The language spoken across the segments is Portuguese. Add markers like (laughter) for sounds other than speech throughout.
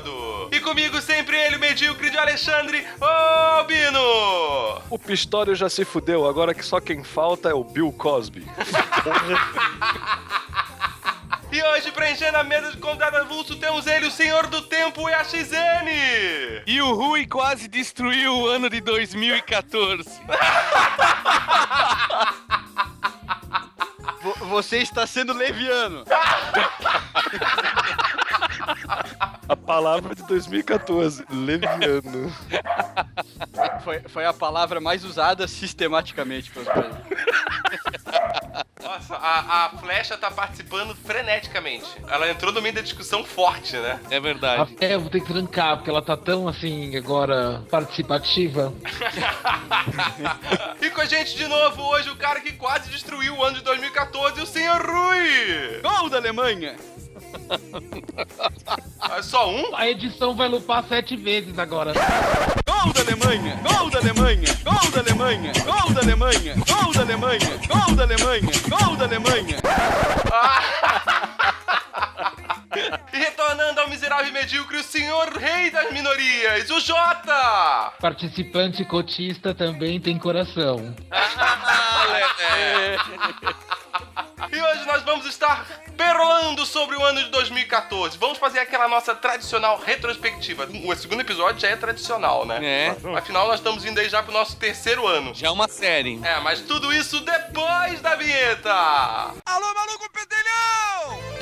bêbado. E comigo sempre ele, o medíocre de Alexandre Albino. O Pistório já se fudeu, agora que só quem falta é o Bill Cosby. (laughs) E hoje, preenchendo a mesa de convidado avulso, temos ele, o senhor do tempo e a XN. E o Rui quase destruiu o ano de 2014. Vo- Você está sendo leviano. (laughs) A palavra de 2014, leviano. (laughs) Foi, foi a palavra mais usada sistematicamente coisas. Nossa, a, a Flecha tá participando freneticamente. Ela entrou no meio da discussão forte, né? É verdade. É, eu vou ter que trancar, porque ela tá tão assim, agora, participativa. (laughs) E com a gente de novo hoje, o cara que quase destruiu o ano de 2014, o senhor Rui. Gol da Alemanha! Ah, Só um? A edição vai lupar sete vezes agora. Gol da Alemanha! Gol da Alemanha! Gol da Alemanha! Gol da Alemanha! Gol da Alemanha! Gol da Alemanha! Gol da Alemanha! (laughs) E retornando ao miserável e medíocre, o senhor rei das minorias, o Jota! Participante cotista também tem coração. (laughs) E hoje nós vamos estar perolando sobre o ano de 2014. Vamos fazer aquela nossa tradicional retrospectiva. O segundo episódio já é tradicional, né? É. Afinal, nós estamos indo aí já pro nosso terceiro ano. Já é uma série. É, mas tudo isso depois da vinheta! Alô, maluco pedelhão!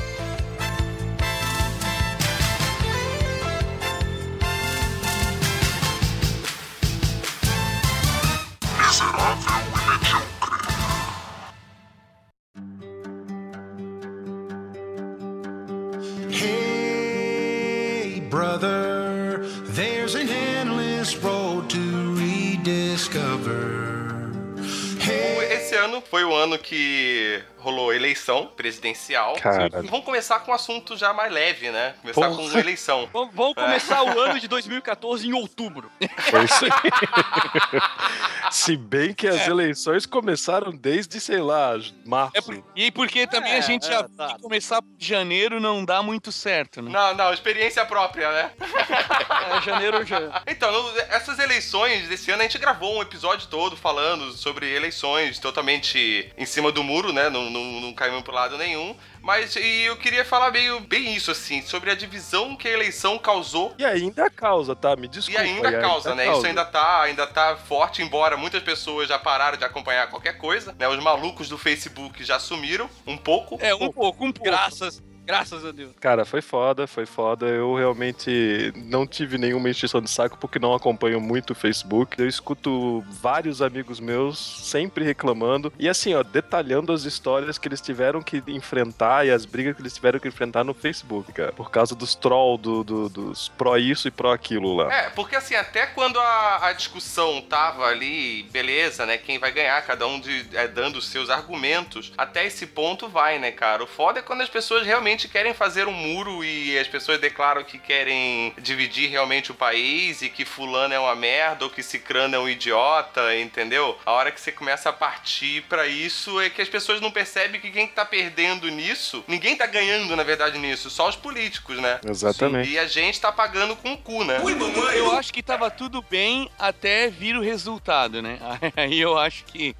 Hey, there's an endless road to rediscover. Esse ano foi o ano que rolou eleição presidencial. Cara. Vamos começar com um assunto já mais leve, né? Começar Porra. com eleição. (laughs) Vamos vamos começar o ano de 2014 em outubro. Foi (laughs) isso aí. Se bem que as eleições começaram desde, sei lá, março. É por- E porque também É, a gente já viu que começar janeiro não dá muito certo, né? Não, não, experiência própria, né? (laughs) É, janeiro já. Então, no- essas eleições desse ano, a gente gravou um episódio todo falando sobre eleições totalmente em cima do muro, né? Não, não, não caímos pro lado nenhum. Mas e eu queria falar meio bem isso, assim, sobre a divisão que a eleição causou. E ainda causa, tá? Me E desculpa. ainda causa, né? causa. Isso ainda tá, ainda tá forte, embora muitas pessoas já pararam de acompanhar qualquer coisa, né? Os malucos do Facebook já sumiram um pouco. É, um pouco, um pouco. Graças, graças a Deus. Cara, foi foda, foi foda. Eu realmente não tive nenhuma encheção de saco porque não acompanho muito o Facebook. Eu escuto vários amigos meus sempre reclamando e assim, ó, detalhando as histórias que eles tiveram que enfrentar e as brigas que eles tiveram que enfrentar no Facebook, cara. Por causa dos troll, do, do- dos pró isso e pró aquilo lá. É, porque assim, até quando a, a discussão tava ali, beleza, né? Quem vai ganhar, cada um de, é, dando os seus argumentos, até esse ponto vai, né, cara? O foda é quando as pessoas realmente querem fazer um muro e as pessoas declaram que querem dividir realmente o país e que fulano é uma merda ou que cicrano é um idiota, entendeu? A hora que você começa a partir pra isso é que as pessoas não percebem que quem tá perdendo nisso, ninguém tá ganhando, na verdade, nisso, só os políticos, né? Exatamente. E a gente tá pagando com o cu, né? Eu acho que tava tudo bem até vir o resultado, né? (laughs) Aí eu acho que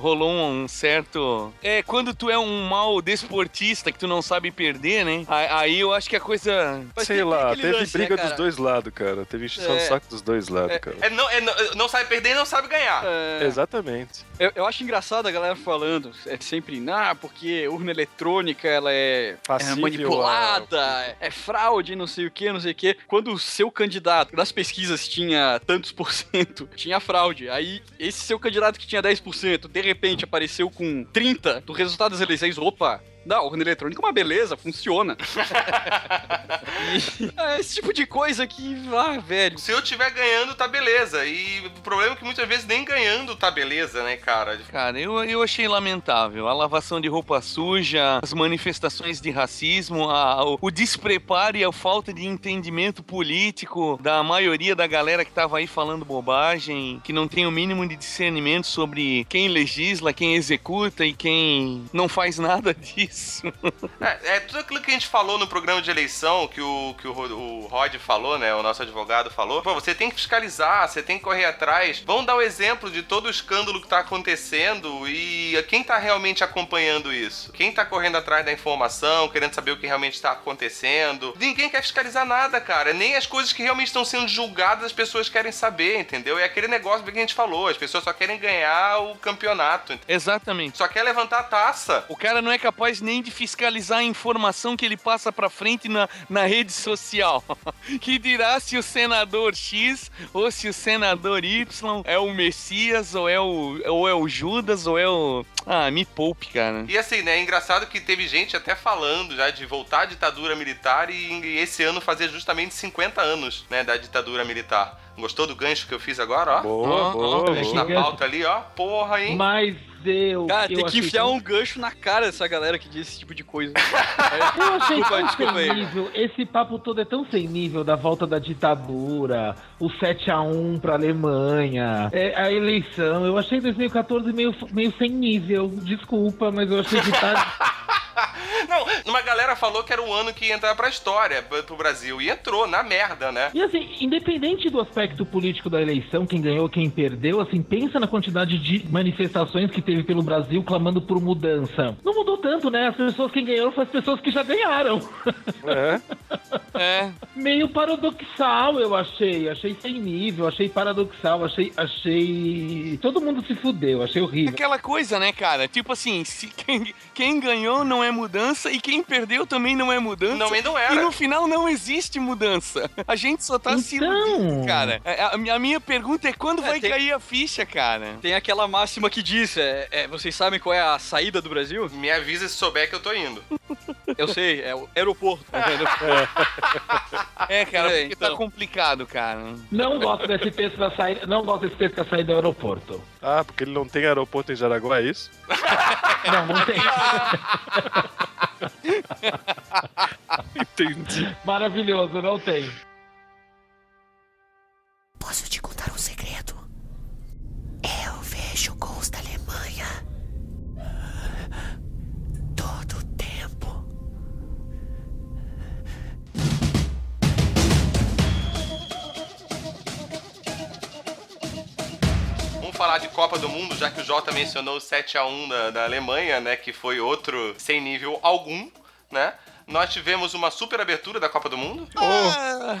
rolou um certo. É, quando tu é um mau desportista que tu não sabe perder, né? Aí eu acho que a coisa. Mas Sei lá, teve lance, briga né, dos dois lados, cara. Teve encheção de É. saco dos dois lados, É. cara. É, não, é, não, não sabe perder e não sabe ganhar. É, Exatamente. eu, eu acho engraçado a galera falando, é sempre, ah, porque urna eletrônica ela é, é manipulada, é fraude, não sei o que, não sei o que. Quando o seu candidato nas pesquisas tinha tantos por cento, (laughs) tinha fraude. Aí esse seu candidato que tinha 10%, de repente apareceu com 30% do resultado das eleições, opa. Não, urna eletrônica é uma beleza, funciona. E- (laughs) é esse tipo de coisa que, ah, velho. Se eu tiver ganhando, tá beleza. E o problema é que muitas vezes nem ganhando tá beleza, né, cara? Cara, eu, eu achei lamentável. A lavação de roupa suja, as manifestações de racismo, a- o, o despreparo e a falta de entendimento político da maioria da galera que tava aí falando bobagem, que não tem o mínimo de discernimento sobre quem legisla, quem executa e quem não faz nada (laughs) disso. É, é tudo aquilo que a gente falou no programa de eleição, que o, que o, o Rod falou, né? O nosso advogado falou. Pô, você tem que fiscalizar, você tem que correr atrás. Vamos dar o exemplo de todo o escândalo que tá acontecendo e quem tá realmente acompanhando isso? Quem tá correndo atrás da informação, querendo saber o que realmente tá acontecendo? Ninguém quer fiscalizar nada, cara. Nem as coisas que realmente estão sendo julgadas as pessoas querem saber, entendeu? É aquele negócio que a gente falou. As pessoas só querem ganhar o campeonato. entendeu? Exatamente. Só quer levantar a taça. O cara não é capaz nem de fiscalizar a informação que ele passa pra frente na, na rede social. (laughs) que dirá se o senador X ou se o senador Y é o Messias ou é o, ou é o Judas ou é o. Ah, me poupe, cara. E assim, né, é engraçado que teve gente até falando já de voltar à ditadura militar e, e esse ano fazer justamente 50 anos, né, da ditadura militar. Gostou do gancho que eu fiz agora, ó? Boa, boa, Gancho na boa. pauta ali, ó. Porra, hein? Mas Cara, tem que enfiar tão- um gancho na cara dessa galera que diz esse tipo de coisa. (laughs) Eu achei Desculpa, tão desculpa aí. sem nível. Esse papo todo é tão sem nível da volta da ditadura, o 7x1 pra Alemanha, é, a eleição. Eu achei 2014 meio, meio sem nível. Desculpa, mas eu achei que tá. (laughs) (laughs) Não, uma galera falou que era o ano que ia entrar pra história, pro pro Brasil. E entrou, na merda, né? E assim, independente do aspecto político da eleição, quem ganhou, quem perdeu, assim, pensa na quantidade de manifestações que teve pelo Brasil clamando por mudança. Não mudou tanto, né? As pessoas que ganharam foram as pessoas que já ganharam. É. (laughs) É. Meio paradoxal, eu achei. Achei sem nível, achei paradoxal, achei. achei. Todo mundo se fudeu, achei horrível. Aquela coisa, né, cara? Tipo assim, se quem, quem ganhou não é mudança e quem perdeu também não é mudança. Não, e não E era. no final não existe mudança. A gente só tá se Então. iludindo, cara. A, a minha- a minha pergunta é quando É, vai tem- cair a ficha, cara? Tem aquela máxima que diz: é, é, vocês sabem qual é a saída do Brasil? Me avisa se souber que eu tô indo. Eu sei, é o aeroporto. (laughs) É, cara, É, porque então. tá complicado, cara. Não gosto desse texto da saída. Não gosto desse texto da saída do aeroporto. Ah, porque ele não tem aeroporto em Jaraguá, é isso? Não, não tem. (laughs) Entendi. Maravilhoso, não tem. Posso te contar um segredo? Eu vejo gols da Alemanha todo o tempo. Falar de Copa do Mundo, já que o Jota mencionou o 7x1 da, da Alemanha, né? Que foi outro sem nível algum, né? Nós tivemos uma super abertura da Copa do Mundo.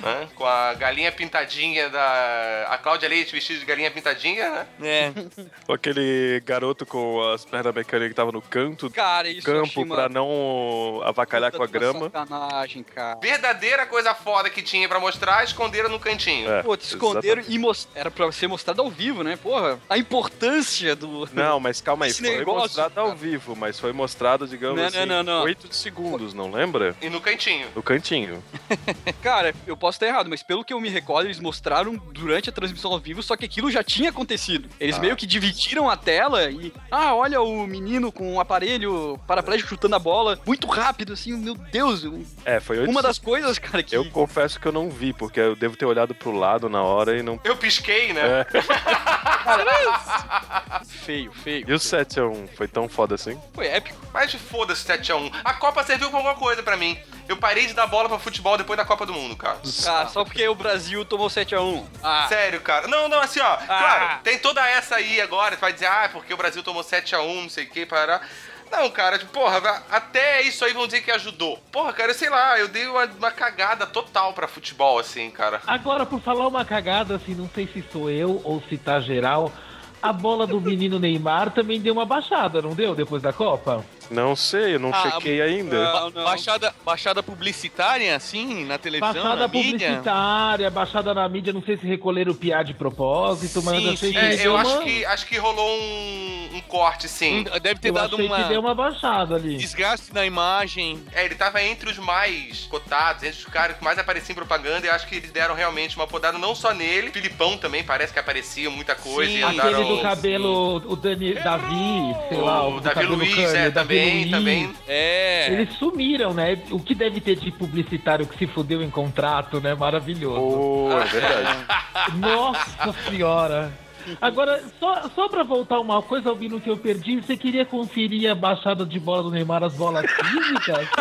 né, Com a galinha pintadinha da. A Cláudia Leite vestida de galinha pintadinha, né? É. (laughs) Com aquele garoto com as pernas mecânicas que tava no canto do Cara, isso achei campo uma pra não avacalhar com a grama. Sacanagem, cara. Verdadeira coisa foda que tinha pra mostrar, esconderam no cantinho. É, Pô, te esconderam exatamente. e most... era pra ser mostrado ao vivo, né? Porra, a importância do. (laughs) Não, mas calma aí, Esse foi negócio, mostrado ao cara. vivo, mas foi mostrado, digamos Não, assim, não, não, não. 8 segundos, não lembra? E no cantinho. No cantinho. (laughs) Cara, eu posso estar errado, mas pelo que eu me recordo, eles mostraram durante a transmissão ao vivo, só que aquilo já tinha acontecido. Eles Ah. meio que dividiram a tela e. Ah, olha o menino com um aparelho paraplégico chutando a bola muito rápido, assim, meu Deus. um- É, foi 8 Uma das coisas, cara, que. Eu confesso que eu não vi, porque eu devo ter olhado pro lado na hora e não. Eu pisquei, né? É. (laughs) Feio, feio. E o 7x1 foi tão foda assim? Foi épico. Mas foda-se 7x1. A Copa serviu pra alguma coisa pra mim. Eu parei de dar bola pra futebol depois da Copa do Mundo, cara. Ah, só porque o Brasil tomou 7x1. Ah, Sério, cara. Não, não, assim, ó. Claro, tem toda essa aí agora. Você vai dizer, ah, porque o Brasil tomou 7x1, não sei o que, parará. Não, cara, tipo, porra, até isso aí vão dizer que ajudou. Porra, cara, eu sei lá, eu dei uma, uma cagada total pra futebol, assim, cara. Agora, por falar uma cagada, assim, não sei se sou eu ou se tá geral, a bola do menino Neymar também deu uma baixada, não deu? Depois da Copa? Não sei, eu não Ah, chequei ainda. Não, não. Baixada, baixada publicitária, assim, na televisão, Baixada na mídia? publicitária, baixada na mídia, não sei se recolheram o piá de propósito, mas Sim, eu achei sim. que É, eu deu acho uma... que, acho que rolou um, um corte, sim. Deve ter Eu dado achei uma que deu uma baixada ali. desgaste na imagem. É, ele tava entre os mais cotados, entre os caras que mais apareciam em propaganda, e eu acho que eles deram realmente uma podada não só nele, Filipão também parece que aparecia muita coisa Sim, e Aquele andaram... do cabelo, o Dani, Davi, sei lá, O do Davi Luiz, é, Davi também, Luiz. também. É. Eles sumiram, né? O que deve ter de publicitário que se fudeu em contrato, né? Maravilhoso. Pô, é verdade. (laughs) Nossa senhora. Agora, só, só pra voltar uma coisa, Albino, que eu perdi, você queria conferir a baixada de bola do Neymar, as bolas físicas? (laughs)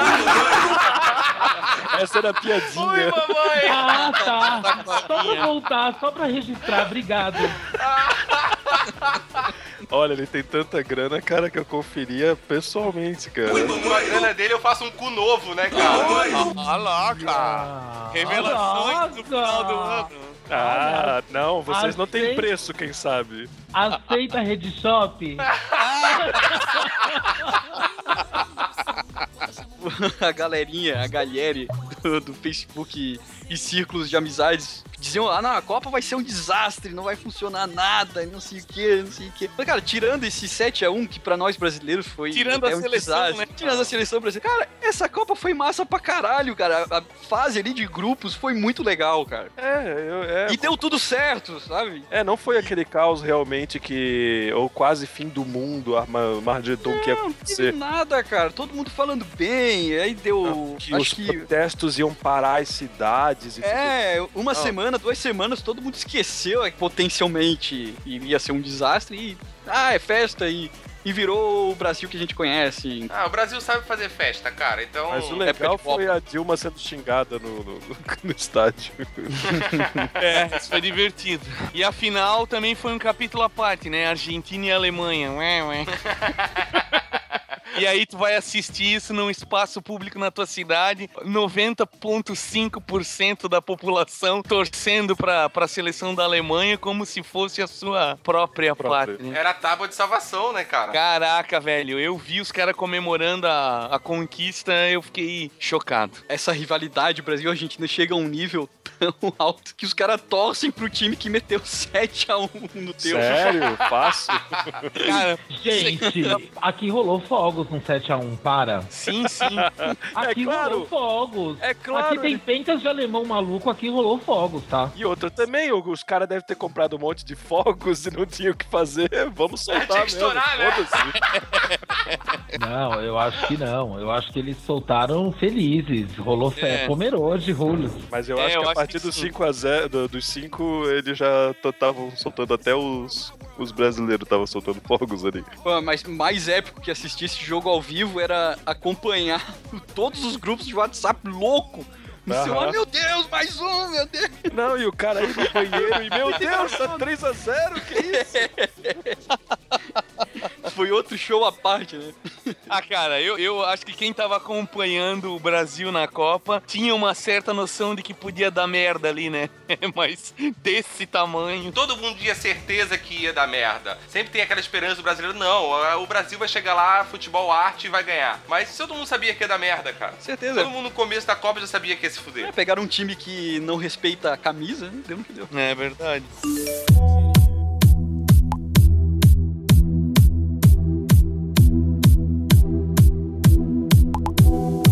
Essa era a Oi, piadinha. mamãe! Ah, tá. Só pra voltar, só pra registrar, obrigado. (laughs) Olha, ele tem tanta grana, cara, que eu conferia pessoalmente, cara. Com a grana dele eu faço um cu novo, né, cara? Ah lá, cara. Ah, Revelações no final do ano. Ah, não, vocês não têm preço, quem sabe? Aceita Rede Shop? (laughs) (laughs) (laughs) (laughs) a galerinha, a galera do, do Facebook e círculos de amizades diziam, ah, não, a Copa vai ser um desastre, não vai funcionar nada, não sei o que, não sei o que. Mas, cara, tirando esse 7x1 que pra nós brasileiros foi Tirando é a um seleção, desastre, né? tirando a seleção brasileira, cara, essa Copa foi massa pra caralho, cara. A, a fase ali de grupos foi muito legal, cara. É, eu, é, E deu tudo certo, sabe? é, não foi aquele caos realmente que. Ou quase fim do mundo, Arma- Margedon que ia Não acontecer. nada, cara. Todo mundo falando bem, aí deu. Que acho os que. protestos iam parar as cidades e tudo. É, uma Não. semana, duas semanas, todo mundo esqueceu que potencialmente iria ser um desastre e. Ah, é festa e, e virou o Brasil que a gente conhece. Ah, o Brasil sabe fazer festa, cara, então... Mas o legal foi a Dilma sendo xingada no, no, no (laughs) estádio. (laughs) É, isso foi divertido. E a final também foi um capítulo à parte, né? Argentina e Alemanha. Ué, ué. (laughs) E aí tu vai assistir isso num espaço público na tua cidade, 90.5% da população torcendo pra, pra seleção da Alemanha como se fosse a sua própria, Própria. pátria. Era a tábua de salvação, né, cara? Caraca, velho, eu vi os caras comemorando a, a conquista, eu fiquei chocado. Essa rivalidade Brasil e Argentina chega a um nível tão alto que os caras torcem pro time que meteu 7x1 no teu. Sério? (laughs) Fácil? Cara, Gente, aqui rolou fogos no 7x1, para. sim, sim. (laughs) Aqui É claro. rolou fogos. É claro. Aqui tem pentas de alemão maluco, aqui rolou fogos, tá? E outra também, os caras devem ter comprado um monte de fogos e não tinham o que fazer. Vamos soltar (laughs) Tinha que mesmo. estourar, né? Foda-se. (laughs) Não, eu acho que não. Eu acho que eles soltaram felizes. Rolou fé É. pomeroso, Julio. Mas eu É, acho eu que a acho partir que dos sim. 5 a 0 do- dos 5, eles já estavam soltando até os, os brasileiros estavam soltando fogos ali. Pô, Mas mais épico que assistir esse jogo ao vivo era acompanhar (laughs) todos os grupos de WhatsApp louco. Aham. ah, meu Deus, mais um, meu Deus. Não, e o cara aí no banheiro e meu (laughs) Deus, tá 3 a 0, que isso? (laughs) Foi outro show à parte, né? (laughs) Ah, cara, eu, eu acho que quem tava acompanhando o Brasil na Copa tinha uma certa noção de que podia dar merda ali, né? (laughs) Mas desse tamanho. Todo mundo tinha certeza que ia dar merda. Sempre tem aquela esperança do brasileiro, não, o Brasil vai chegar lá, futebol arte e vai ganhar. Mas todo mundo sabia que ia dar merda, cara. Certeza. Todo mundo no começo da Copa já sabia que ia se fuder. É, pegaram um time que não respeita a camisa, né? Deu no que deu. É verdade.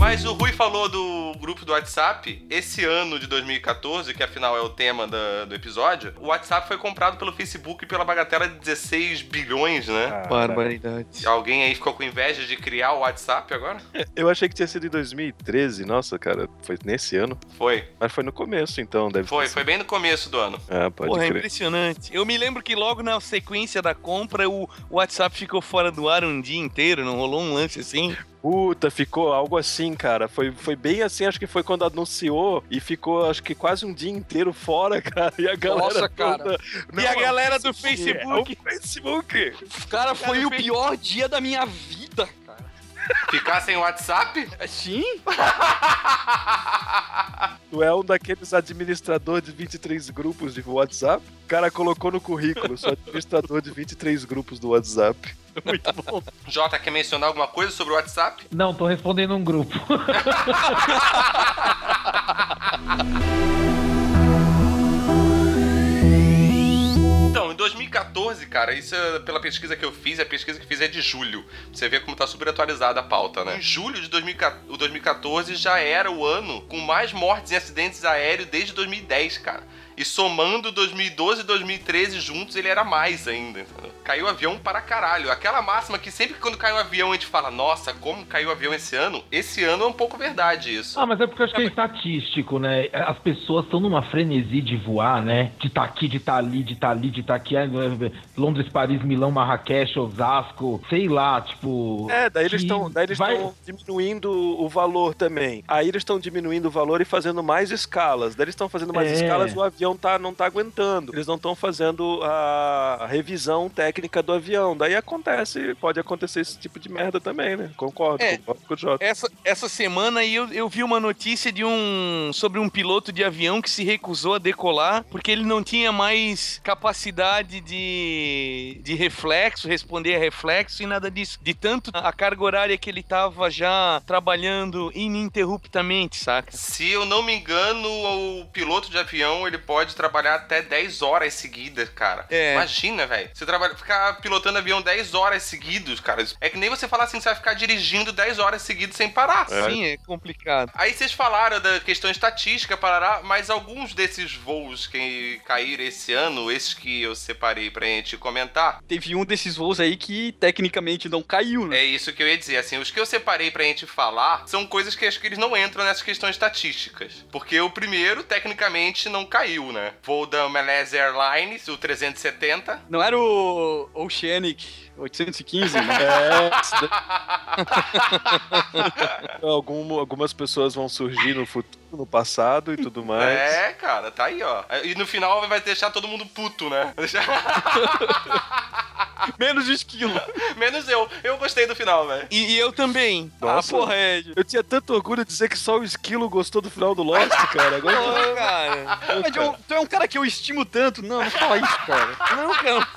Mas o Rui falou do grupo do WhatsApp. Esse ano de 2014, que afinal é o tema da- do episódio, o WhatsApp foi comprado pelo Facebook pela bagatela de 16 bilhões, né? Ah, Barbaridade. Alguém aí ficou com inveja de criar o WhatsApp agora? (laughs) Eu achei que tinha sido em 2013. Nossa, cara, foi nesse ano. Foi. Mas foi no começo, então. Deve Foi, ter foi bem no começo do ano. Ah, pode Porra, é crer. impressionante. Eu me lembro que logo na sequência da compra, o WhatsApp ficou fora do ar um dia inteiro, não rolou um lance assim? Puta, ficou algo assim, cara. Foi, foi bem assim, acho que foi quando anunciou e ficou, acho que quase um dia inteiro fora, (laughs) cara. E a galera. Nossa, cara. toda, e a "Não, galera do é Facebook? o Facebook. Cara, foi Cara, o fez- pior dia da minha vida. Ficar sem WhatsApp? Sim? (laughs) Tu é um daqueles administrador de 23 grupos de WhatsApp. O cara colocou no currículo, sou administrador de 23 grupos do WhatsApp. (laughs) Muito bom. Jota, quer mencionar alguma coisa sobre o WhatsApp? Não, tô respondendo um grupo. (laughs) 2014, cara, isso é pela pesquisa que eu fiz, a pesquisa que fiz é de julho. Você vê como tá super atualizada a pauta, né? Em julho de 2014 o 2014 já era o ano com mais mortes em acidentes aéreos desde 2010, cara. E somando 2012 e 2013 juntos, ele era mais ainda, entendeu? Caiu o avião para caralho. Aquela máxima que sempre que quando cai um avião a gente fala, nossa, como caiu o avião esse ano? Esse ano é um pouco verdade isso. Ah, mas é porque eu acho que é estatístico, né? As pessoas estão numa frenesi de voar, né? De tá aqui, de tá ali, de tá ali, de tá aqui. Ai, Londres, Paris, Milão, Marrakech, Osasco, sei lá, tipo. É, daí eles estão daí eles vai- estão diminuindo o valor também. Aí eles estão diminuindo o valor e fazendo mais escalas. Daí eles estão fazendo mais É. escalas o avião tá, não tá aguentando. Eles não estão fazendo a revisão técnica do avião. Daí acontece, pode acontecer esse tipo de merda também, né? Concordo, É. concordo com o Jota. Essa, essa semana aí eu, eu vi uma notícia de um sobre um piloto de avião que se recusou a decolar porque ele não tinha mais capacidade de, de reflexo, responder a reflexo e nada disso. De tanto a carga horária que ele tava já trabalhando ininterruptamente, saca? Se eu não me engano, o piloto de avião ele pode trabalhar até 10 horas seguidas, cara. É. Imagina, velho. Você trabalha, ficar pilotando avião 10 horas seguidas, cara. É que nem você falar assim, você vai ficar dirigindo 10 horas seguidas sem parar. Sim, é complicado. Aí vocês falaram da questão estatística, parará, mas alguns desses voos que caíram esse ano, esses que eu separei pra gente comentar, Teve um desses voos aí que tecnicamente não caiu, né? é isso que eu ia dizer. Assim, os que eu separei pra gente falar são coisas que acho que eles não entram nessas questões estatísticas. Porque o primeiro, tecnicamente, não caiu, né? Voo da Malaysia Airlines, o 370. Não era o Oceanic 815, né? É, daí- (laughs) Algum- algumas pessoas vão surgir no futuro, no passado e tudo mais. É, cara, tá aí, ó. E no final vai deixar todo mundo puto, né? Deixar- (laughs) Menos de esquilo. (laughs) Menos eu. Eu gostei do final, velho. E, e eu também. Nossa. Ah, porra, é. Eu tinha tanto orgulho de dizer que só o Esquilo gostou do final do Lost, cara. Agora Pô, cara. Mas eu- tu é um cara que eu estimo tanto. Não, não fala isso, cara. Não, cara.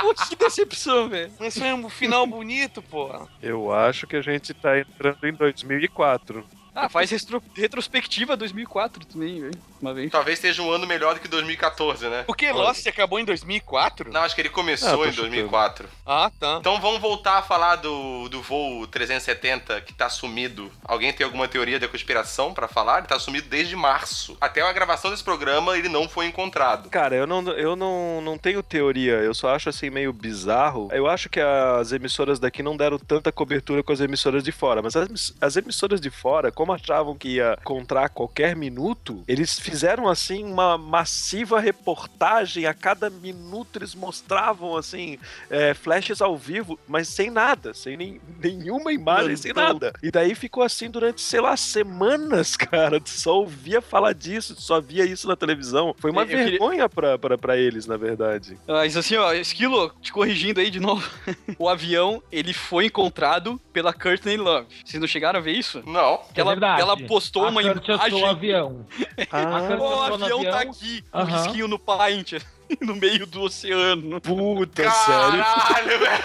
Putz, que decepção, velho. Mas foi um final bonito, pô. eu acho que a gente tá entrando em 2004. Ah, faz retro- retrospectiva 2004 também, velho. Uma vez. Talvez seja um ano melhor do que 2014, né? Porque Lost acabou em 2004? Não, acho que ele Ah, começou tô em chutando. 2004. Ah, tá. Então vamos voltar a falar do, do voo 370 que tá sumido. Alguém tem alguma teoria da conspiração pra falar? Ele tá sumido desde março. Até a gravação desse programa ele não foi encontrado. Cara, eu não, eu não, não tenho teoria, eu só acho assim meio bizarro. Eu acho que as emissoras daqui não deram tanta cobertura com as emissoras de fora, mas as, as emissoras de fora, como achavam que ia encontrar a qualquer minuto, eles fizeram assim uma massiva reportagem. A cada minuto eles mostravam assim é, flashes ao vivo, mas sem nada, sem nem- nenhuma imagem, sem nada. E daí ficou assim durante, sei lá, semanas, (laughs) cara. Tu só ouvia falar disso, tu só via isso na televisão. Foi uma Eu queria- vergonha pra, pra, pra eles, na verdade. Mas assim, ó, Esquilo, te corrigindo aí de novo. (laughs) o avião, ele foi encontrado pela Courtney Love. Vocês não chegaram a ver isso? Não. Ela, verdade. ela postou A uma imagem. o avião. Ah, o avião tá avião. aqui, um Aham. risquinho no Paint, (laughs) no meio do oceano. puta, sério. Caralho, velho.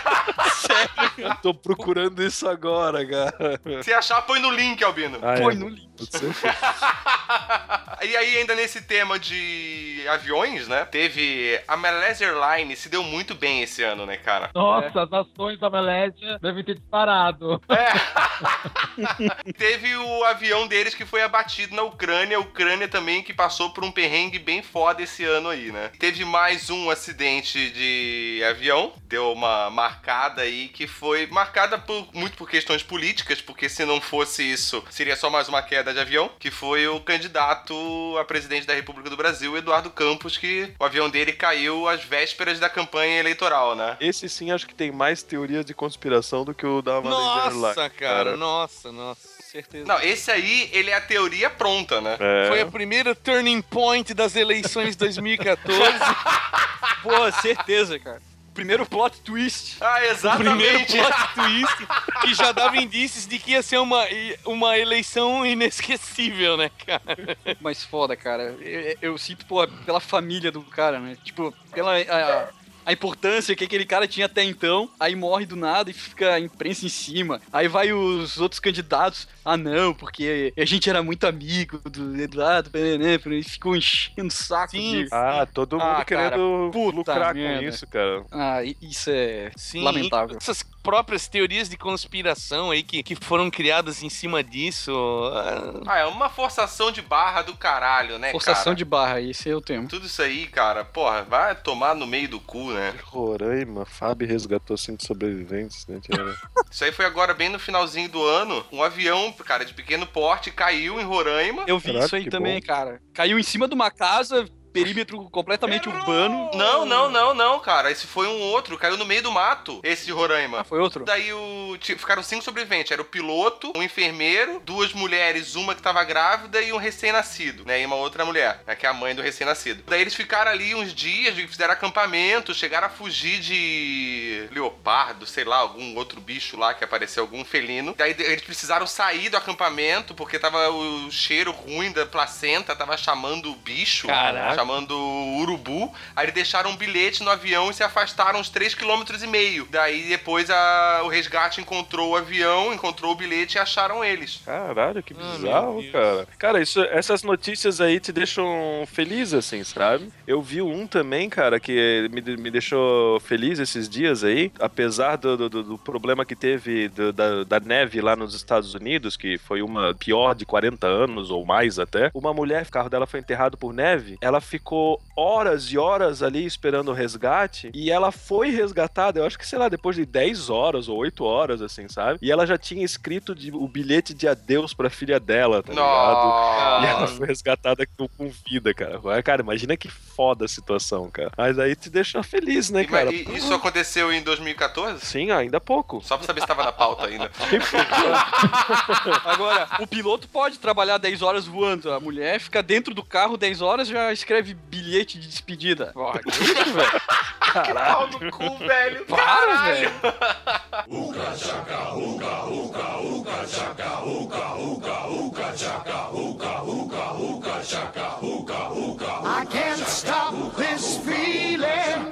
(laughs) Eu tô procurando isso agora, cara. Se achar, põe no link, Albino. Ah, Põe é, no link. pode ser. (laughs) E aí, ainda nesse tema de de aviões, né? Teve a Malaysia Airlines se deu muito bem esse ano, né, cara? Nossa, as ações da Malésia devem ter disparado. É. (laughs) Teve o avião deles que foi abatido na Ucrânia, a Ucrânia também que passou por um perrengue bem foda esse ano aí, né? Teve mais um acidente de avião, deu uma marcada aí que foi marcada por, muito por questões políticas, porque se não fosse isso, seria só mais uma queda de avião, que foi o candidato a presidente da República do Brasil, Eduardo Campos, que o avião dele caiu às vésperas da campanha eleitoral, né? Esse sim acho que tem mais teoria de conspiração do que o da Airlines. Nossa, cara, nossa, nossa. Certeza. Não, esse aí, ele é a teoria pronta, né? É. Foi a primeira turning point das eleições 2014. (laughs) Pô, certeza, cara. Primeiro plot twist. Ah, o primeiro exatamente. plot twist que já dava indícios de que ia ser uma, uma eleição inesquecível, né, cara? Mas foda, cara. Eu, eu sinto, pô, pela família do cara, né? Tipo, pela. A, a importância que aquele cara tinha até então, aí morre do nada e fica a imprensa em cima. Aí vai os outros candidatos, ah não, porque a gente era muito amigo do Eduardo, né, e ficou enchendo o saco Sim. de... Ah, todo mundo Ah, cara, querendo puta lucrar merda. com isso, cara. Ah, isso é Sim, lamentável. Essas próprias teorias de conspiração aí que, que foram criadas em cima disso. ah, é uma forçação de barra do caralho, né, Forçação cara? de barra, esse é o tema. Tudo isso aí, cara, porra, vai tomar no meio do cu, né? Roraima, Fábio resgatou cinco sobreviventes, né? (laughs) Isso aí foi agora bem no finalzinho do ano. Um avião, cara, de pequeno porte caiu em Roraima. Eu vi Caraca, isso aí também, bom. cara. Caiu em cima de uma casa, perímetro completamente urbano. Não, não, não, não, cara. Esse foi um outro, caiu no meio do mato, esse de Roraima. Ah, foi outro? Daí o, ficaram cinco sobreviventes. Era o piloto, um enfermeiro, duas mulheres, uma que tava grávida e um recém-nascido, né? E uma outra mulher, né? Que é a mãe do recém-nascido. Daí eles ficaram ali uns dias, fizeram acampamento, chegaram a fugir de leopardo, sei lá, algum outro bicho lá que apareceu, algum felino. Daí eles precisaram sair do acampamento porque tava o cheiro ruim da placenta, tava chamando o bicho, Caraca. Chamando o urubu. Aí eles deixaram um bilhete no avião e se afastaram uns 3,5 km e meio. Daí depois a- o resgate encontrou o avião, encontrou o bilhete e acharam eles. Caralho, que Ah, bizarro, Deus. cara. Cara, isso, essas notícias aí te deixam feliz, assim, sabe? Eu vi um também, cara, que me, me deixou feliz esses dias aí, apesar do, do- do- do problema que teve do- da, da neve lá nos Estados Unidos, que foi uma pior de 40 anos ou mais até. Uma mulher, o carro dela foi enterrado por neve, ela ficou horas e horas ali esperando o resgate e ela foi resgatada, eu acho que, sei lá, depois de 10 horas ou 8 horas, assim, sabe? E ela já tinha escrito de- o bilhete de adeus pra filha dela, tá ligado? E ela foi resgatada com, com vida, cara. Cara, imagina que foda a situação, cara. Mas aí te deixa feliz, né, E- cara? e- isso aconteceu em 2014? Sim, ainda há pouco. Só pra saber se tava na pauta ainda. (laughs) Agora, o piloto pode trabalhar 10 horas voando. A mulher fica dentro do carro 10 horas e já escreve bilhete de despedida. Porra, que isso, velho? Pau no cu, velho. Para, velho. I can't stop this feeling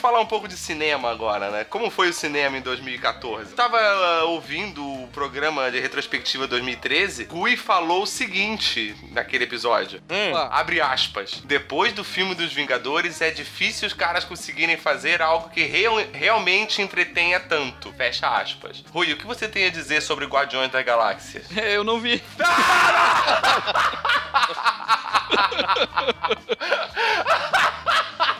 Falar um pouco de cinema agora, né? Como foi o cinema em 2014? Tava ah, ouvindo o programa de retrospectiva 2013, Rui falou o seguinte naquele episódio. hum. Ah, Abre aspas. Depois do filme dos Vingadores, é difícil os caras conseguirem fazer algo que real- realmente entretenha tanto. Fecha aspas. Rui, o que você tem a dizer sobre Guardiões da Galáxia? (laughs) eu não vi. (laughs) (laughs)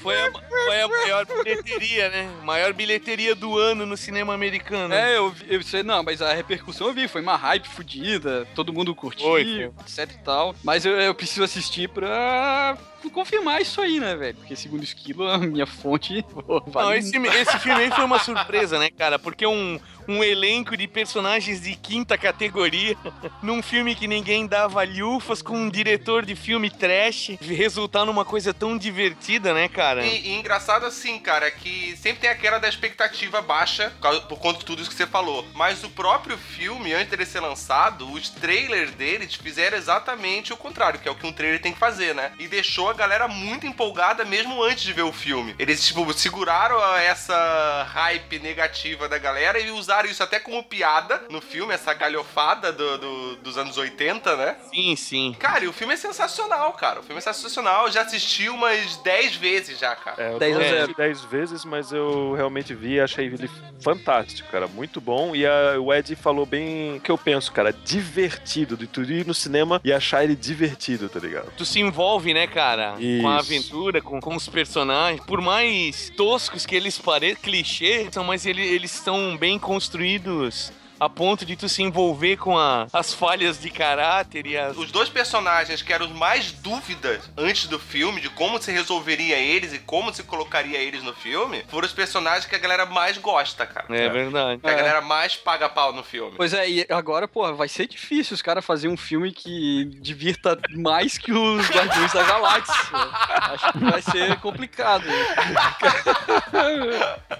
Foi a, foi a maior bilheteria, né? Maior bilheteria do ano no cinema americano. É, eu eu sei, não, mas a repercussão eu vi, foi uma hype fodida, todo mundo curtiu, Foi, foi. etc e tal. Mas eu, eu preciso assistir pra confirmar isso aí, né, velho? Porque segundo o Esquilo, a minha fonte. (laughs) pô, Não, vale esse, esse filme aí foi uma surpresa, né, cara? Porque um, um elenco de personagens de quinta categoria, (laughs) num filme que ninguém dava lhufas, com um diretor de filme trash, resultar numa coisa tão divertida, né, cara? E, e engraçado assim, cara, é que sempre tem aquela da expectativa baixa por conta de tudo isso que você falou. Mas o próprio filme, antes dele ser lançado, os trailers deles fizeram exatamente o contrário, que é o que um trailer tem que fazer, né? E deixou a galera muito empolgada mesmo antes de ver o filme. Eles, tipo, seguraram a- essa hype negativa da galera e usaram isso até como piada no filme, essa galhofada do- do- dos anos 80, né? Sim, sim. Cara, e o filme é sensacional, cara. O filme é sensacional. Eu já assisti umas 10 vezes já, cara. É, eu 10 a não 0. assisti 10 vezes, mas eu realmente vi e achei ele fantástico, cara. Muito bom. E a- o Ed falou bem o que eu penso, cara. Divertido. De tu ir no cinema e achar ele divertido, tá ligado? Tu se envolve, né, cara? Com a Isso. aventura, com, com os personagens. Por mais toscos que eles pareçam, clichês, são, mas ele- eles estão bem construídos a ponto de tu se envolver com a- as falhas de caráter e as. Os dois personagens que eram os mais dúvidas antes do filme, de como se resolveria eles e como se colocaria eles no filme, foram os personagens que a galera mais gosta, cara. É verdade. Que a É. galera mais paga pau no filme. Pois é, e agora, pô, vai ser difícil os caras fazerem um filme que divirta mais que os Guardiões da Galáxia. Acho que vai ser complicado.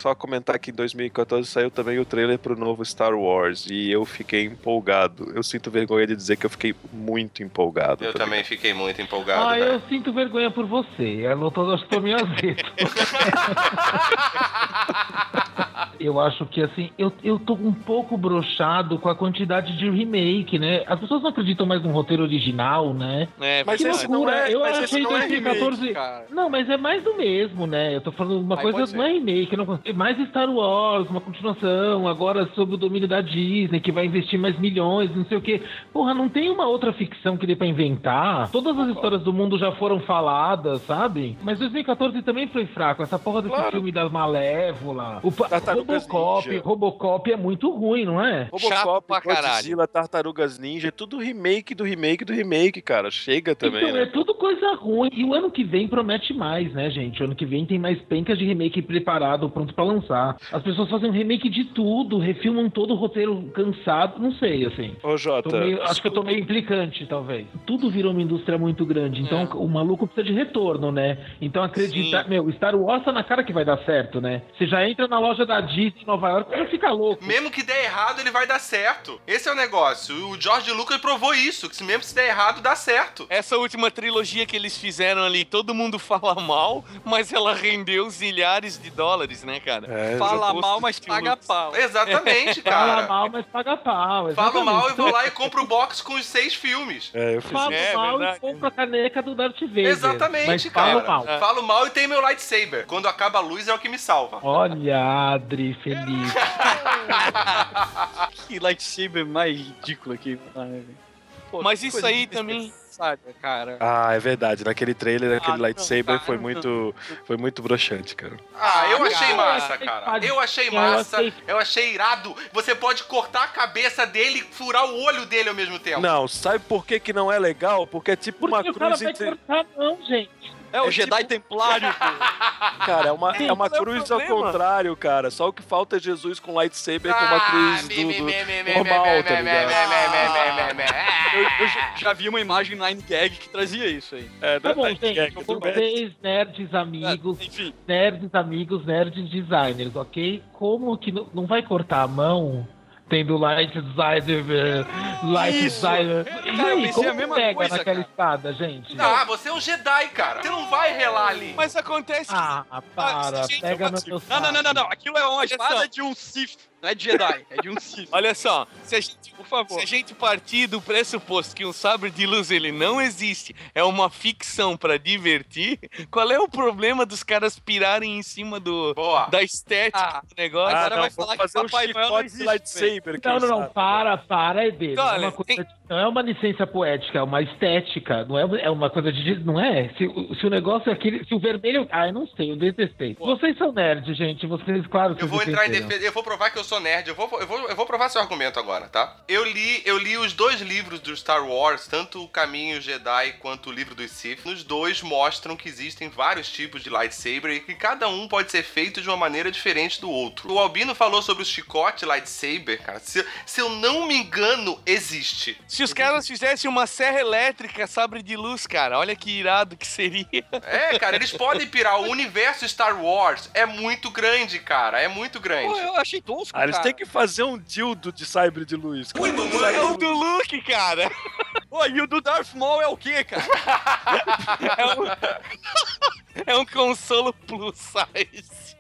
Só comentar que em 2014 saiu também o trailer pro novo Star Wars e eu fiquei empolgado. Eu sinto vergonha de dizer que eu fiquei muito empolgado. Eu tá também fiquei muito empolgado, Ah, velho. eu sinto vergonha por você. Eu tô, acho que tô meio azedo. Eu acho que assim, eu, eu tô um pouco brochado com a quantidade de remake, né? As pessoas não acreditam mais no roteiro original, né? É, Mas que verdade. esse não loucura! é- eu mas achei não é 2014. remake, cara. não, mas é mais do mesmo, né? Eu tô falando uma Aí coisa, não é remake, não, é mais Star Wars, uma continuação, agora sobre o domínio da Disney, que vai investir mais milhões, não sei o quê. Porra, não tem uma outra ficção que dê pra inventar? Todas as histórias do mundo já foram faladas, sabe? Mas 2014 também foi fraco, essa porra desse Claro. filme da Malévola. O Tartarugas Robocop, Ninja. Robocop é muito ruim, não é? Robocop, pra caralho. Godzilla, Tartarugas Ninja, é tudo remake do remake do remake, cara. Chega também, então, é né? tudo coisa ruim. E o ano que vem promete mais, né, gente? O ano que vem tem mais pencas de remake preparado, pronto pra lançar. As pessoas fazem um remake de tudo, refilmam todo o roteiro cansado, não sei, assim. Ô, Jota, meio- acho que eu tô meio implicante, talvez. Tudo virou uma indústria muito grande, então É. o maluco precisa de retorno, né? Então acredita, Sim. meu, Star Wars tá na cara que vai dar certo, né? Você já entra na loja da Disney em Nova York, você fica louco. Mesmo que der errado, ele vai dar certo. Esse é o negócio. O George Lucas provou isso, que mesmo se der errado, dá certo. Essa última trilogia que eles fizeram ali, todo mundo (laughs) fala mal, mas ela rendeu zilhares de dólares, né, cara? É, Fala mal, mas paga pau. Exatamente, (laughs) Fala cara. Mal, mas paga pau. Falo mal e vou lá e compro o box com os seis filmes. É, eu fiz Falo É, mal verdade. e compro a caneca do Darth Vader. Exatamente, mas cara. Falo mal. Falo mal e tenho meu lightsaber. Quando acaba a luz é o que me salva. Olha, Adri, feliz. (laughs) Que lightsaber mais ridículo aqui. Pô, Mas isso aí também- cara. Ah, é verdade. Naquele trailer, aquele Ah, não, lightsaber cara, foi não. muito, foi muito broxante, cara. Ah, eu Ah, achei cara. massa, cara. Eu achei massa. Eu achei irado. Você pode cortar a cabeça dele e furar o olho dele ao mesmo tempo. Não, sabe por que, que não é legal? Porque é tipo uma Porque o cara cruz vai entre. cortar não, gente. É o É Jedi tipo- Templário, pô. (laughs) Cara, é uma, é uma é cruz ao problema? contrário, cara. Só o que falta é Jesus com lightsaber com uma Ah, cruz do, me, do me, me, me, normal, me, tá me, me, ligado? Eu, já vi uma imagem Nine Gag que trazia isso aí. É, Tá bom, é, gente. é, tudo bem. Vocês, nerds amigos, Enfim, nerds amigos, nerds designers, ok? Como que não, não vai cortar a mão tendo light designer, eh, light Isso. designer? Cara, E aí, como a mesma pega coisa, naquela cara. espada, gente? Ah, você é um Jedi, cara. Você não vai relar ali. Mas acontece que Ah, para, gente, pega no meu Não, não, não, não, não. Aquilo é uma espada de um Sith. Não é de Jedi, é de um (laughs) Sith. Olha só, se a gente, Por favor. se a gente partir do pressuposto que um sabre de luz ele não existe, é uma ficção pra divertir, qual é o problema dos caras pirarem em cima do Boa. da estética Ah, do negócio? Agora Ah, não, vai vamos falar que fazer um Papai Noel não existe, lightsaber. Não, não, não, sabe? para, para, é dele. Olha, não, é uma coisa tem- não é uma licença poética, é uma estética. Não é, é uma coisa de. Não é? Se, o- se o negócio é aquele. Se o vermelho. Ah, eu não sei, eu detestei. Vocês são nerds, gente. Vocês, claro que Eu vou vocês entrar em defesa. Eu vou provar que eu sou nerd. Eu vou, eu, vou, eu vou provar seu argumento agora, tá? Eu li, eu li os dois livros do Star Wars, tanto o Caminho Jedi quanto o livro dos Sith. Nos dois mostram que existem vários tipos de lightsaber e que cada um pode ser feito de uma maneira diferente do outro. O Albino falou sobre o chicote lightsaber, cara. Se, se eu não me engano, existe. Se os caras fizessem uma serra elétrica, sabre de luz, cara, olha que irado que seria. É, cara, eles podem pirar. O universo Star Wars é muito grande, cara. É muito grande. Pô, eu achei tosco, Ah, eles cara. têm que fazer um dildo de sabre de luz. cara. É o do Luke, cara. (laughs) Pô, e o do Darth Maul é o quê, cara? (laughs) É um, é um consolo plus size.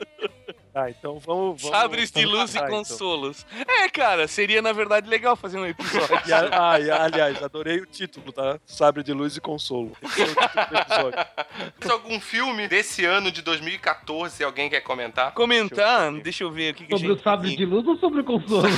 Ah, então vamos. vamos Sabres de luz e então. consolos. É, cara, seria na verdade legal fazer um episódio. (laughs) E a- ah, e, aliás, adorei o título, tá? Sabre de luz e consolo. Esse é o título do episódio. (laughs) Se algum filme desse ano de 2014 alguém quer comentar? Comentar, deixa eu ver o que, que a Sobre gente o sabre tem. de luz ou sobre o consolo? (laughs)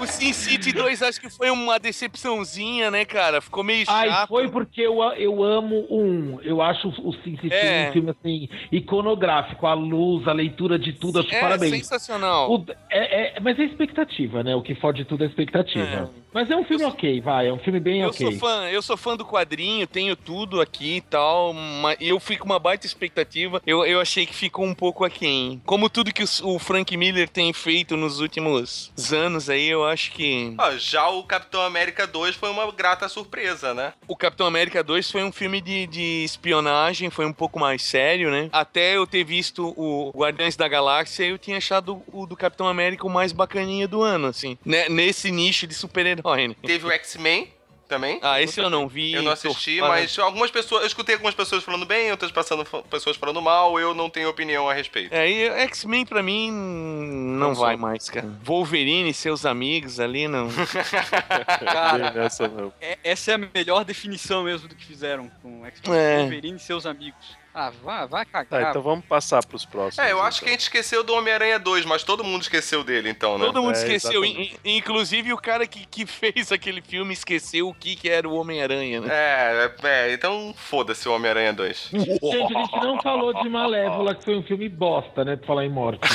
O Sin City 2 acho que foi uma decepçãozinha, né, cara? Ficou meio Ai, chato. foi porque eu, eu amo um. Eu acho o Sin City É. um filme assim, iconográfico, a luz, a leitura de tudo, acho É, parabéns. sensacional. O- é, é- mas é expectativa, né? O que fode tudo é expectativa. É. Mas é um filme ok, vai. É um filme bem Eu ok. sou fã, eu sou fã do quadrinho, tenho tudo aqui e tal, mas eu fui com uma baita expectativa. Eu, eu achei que ficou um pouco aquém. Como tudo que o, o Frank Miller tem feito nos últimos anos aí, eu acho que Ah, já o Capitão América 2 foi uma grata surpresa, né? o Capitão América 2 foi um filme de, de espionagem, foi um pouco mais sério, né? Até eu ter visto o Guardiões da Galáxia, eu tinha achado o do Capitão América o mais bacaninha do ano, assim. né? Nesse nicho de super-herói, né? Teve o X-Men também. Ah, esse eu não vi. Eu não tô assisti, fora. mas algumas pessoas. Eu escutei algumas pessoas falando bem, outras passando, pessoas falando mal, eu não tenho opinião a respeito. É, e X-Men pra mim não, Não vai sou. mais, cara. Wolverine e seus amigos ali, não. (laughs) Cara, (laughs) não. é- essa é a melhor definição mesmo do que fizeram com o X-Men É. Wolverine e seus amigos. Ah, vai, vai cagar. Tá, então vamos passar pros próximos. É, eu acho que a então. gente esqueceu do Homem-Aranha 2, mas todo mundo esqueceu dele, então, né? Todo mundo É, esqueceu, in- inclusive o cara que, que (laughs) fez aquele filme esqueceu o que, que era o Homem-Aranha, né? É, é, é, então foda-se o Homem-Aranha 2. (laughs) Gente, a gente não falou de Malévola, que foi um filme bosta, né? Pra falar em morte. (laughs)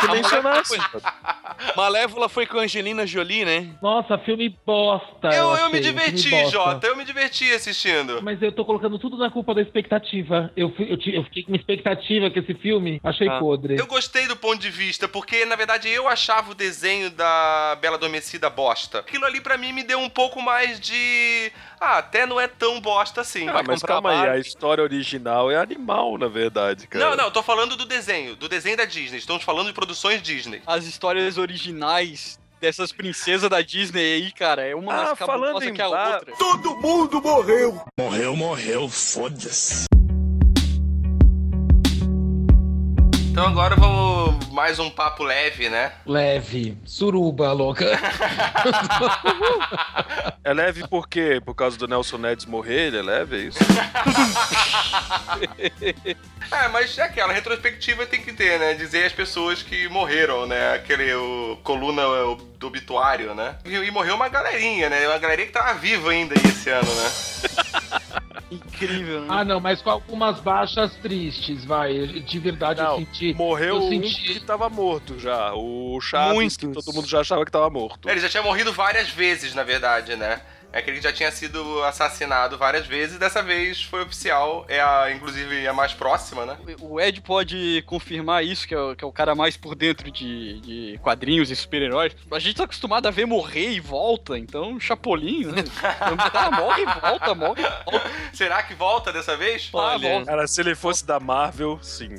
Tu mencionasse. Malévola foi com a Angelina Jolie, né? Nossa, filme bosta. Eu, eu achei, me um diverti. Jota, eu me diverti assistindo. Mas eu tô colocando tudo na culpa da expectativa. Eu, fui- eu, ti- eu fiquei com uma expectativa que esse filme achei Ah. podre. Eu gostei do ponto de vista, porque na verdade eu achava o desenho da Bela Adormecida bosta. Aquilo ali pra mim me deu um pouco mais de. Ah, até não é tão bosta assim. Ah, mas calma aí, a história original é animal, na verdade, cara. Não, não, tô falando do desenho, do desenho da Disney. Estamos falando de produções Disney. As histórias originais dessas princesas da Disney aí, cara, é uma Ah, mais falando cabulosa em que a outra. Morreu, morreu, foda-se. Então agora vamos mais um papo leve, né? Leve, suruba, louca. (laughs) É leve por quê? Por causa do Nelson Nedes morrer, ele é leve, é isso? (laughs) É, mas é aquela retrospectiva tem que ter, né? Dizer as pessoas que morreram, né? Aquele o, coluna o, do obituário, né? E, e morreu uma galerinha, né? Uma galerinha que tava viva ainda aí esse ano, né? (laughs) Incrível, né? ah, não, mas com algumas baixas tristes, vai. De verdade, Não, eu senti. Morreu eu um senti- que tava morto já. O Chaves, Muitos. que todo mundo já achava que tava morto. Ele já tinha morrido várias vezes, na verdade, né? É que ele já tinha sido assassinado várias vezes dessa vez foi oficial. É a, inclusive, a mais próxima, né? O Ed pode confirmar isso, que é, o, que é o cara mais por dentro de, de quadrinhos e super-heróis. A gente tá acostumado a ver morrer e volta, então Chapolin, né? Tá, (laughs) morre e volta, morre e volta. Será que volta dessa vez? Olha, Cara, se ele fosse da Marvel, sim.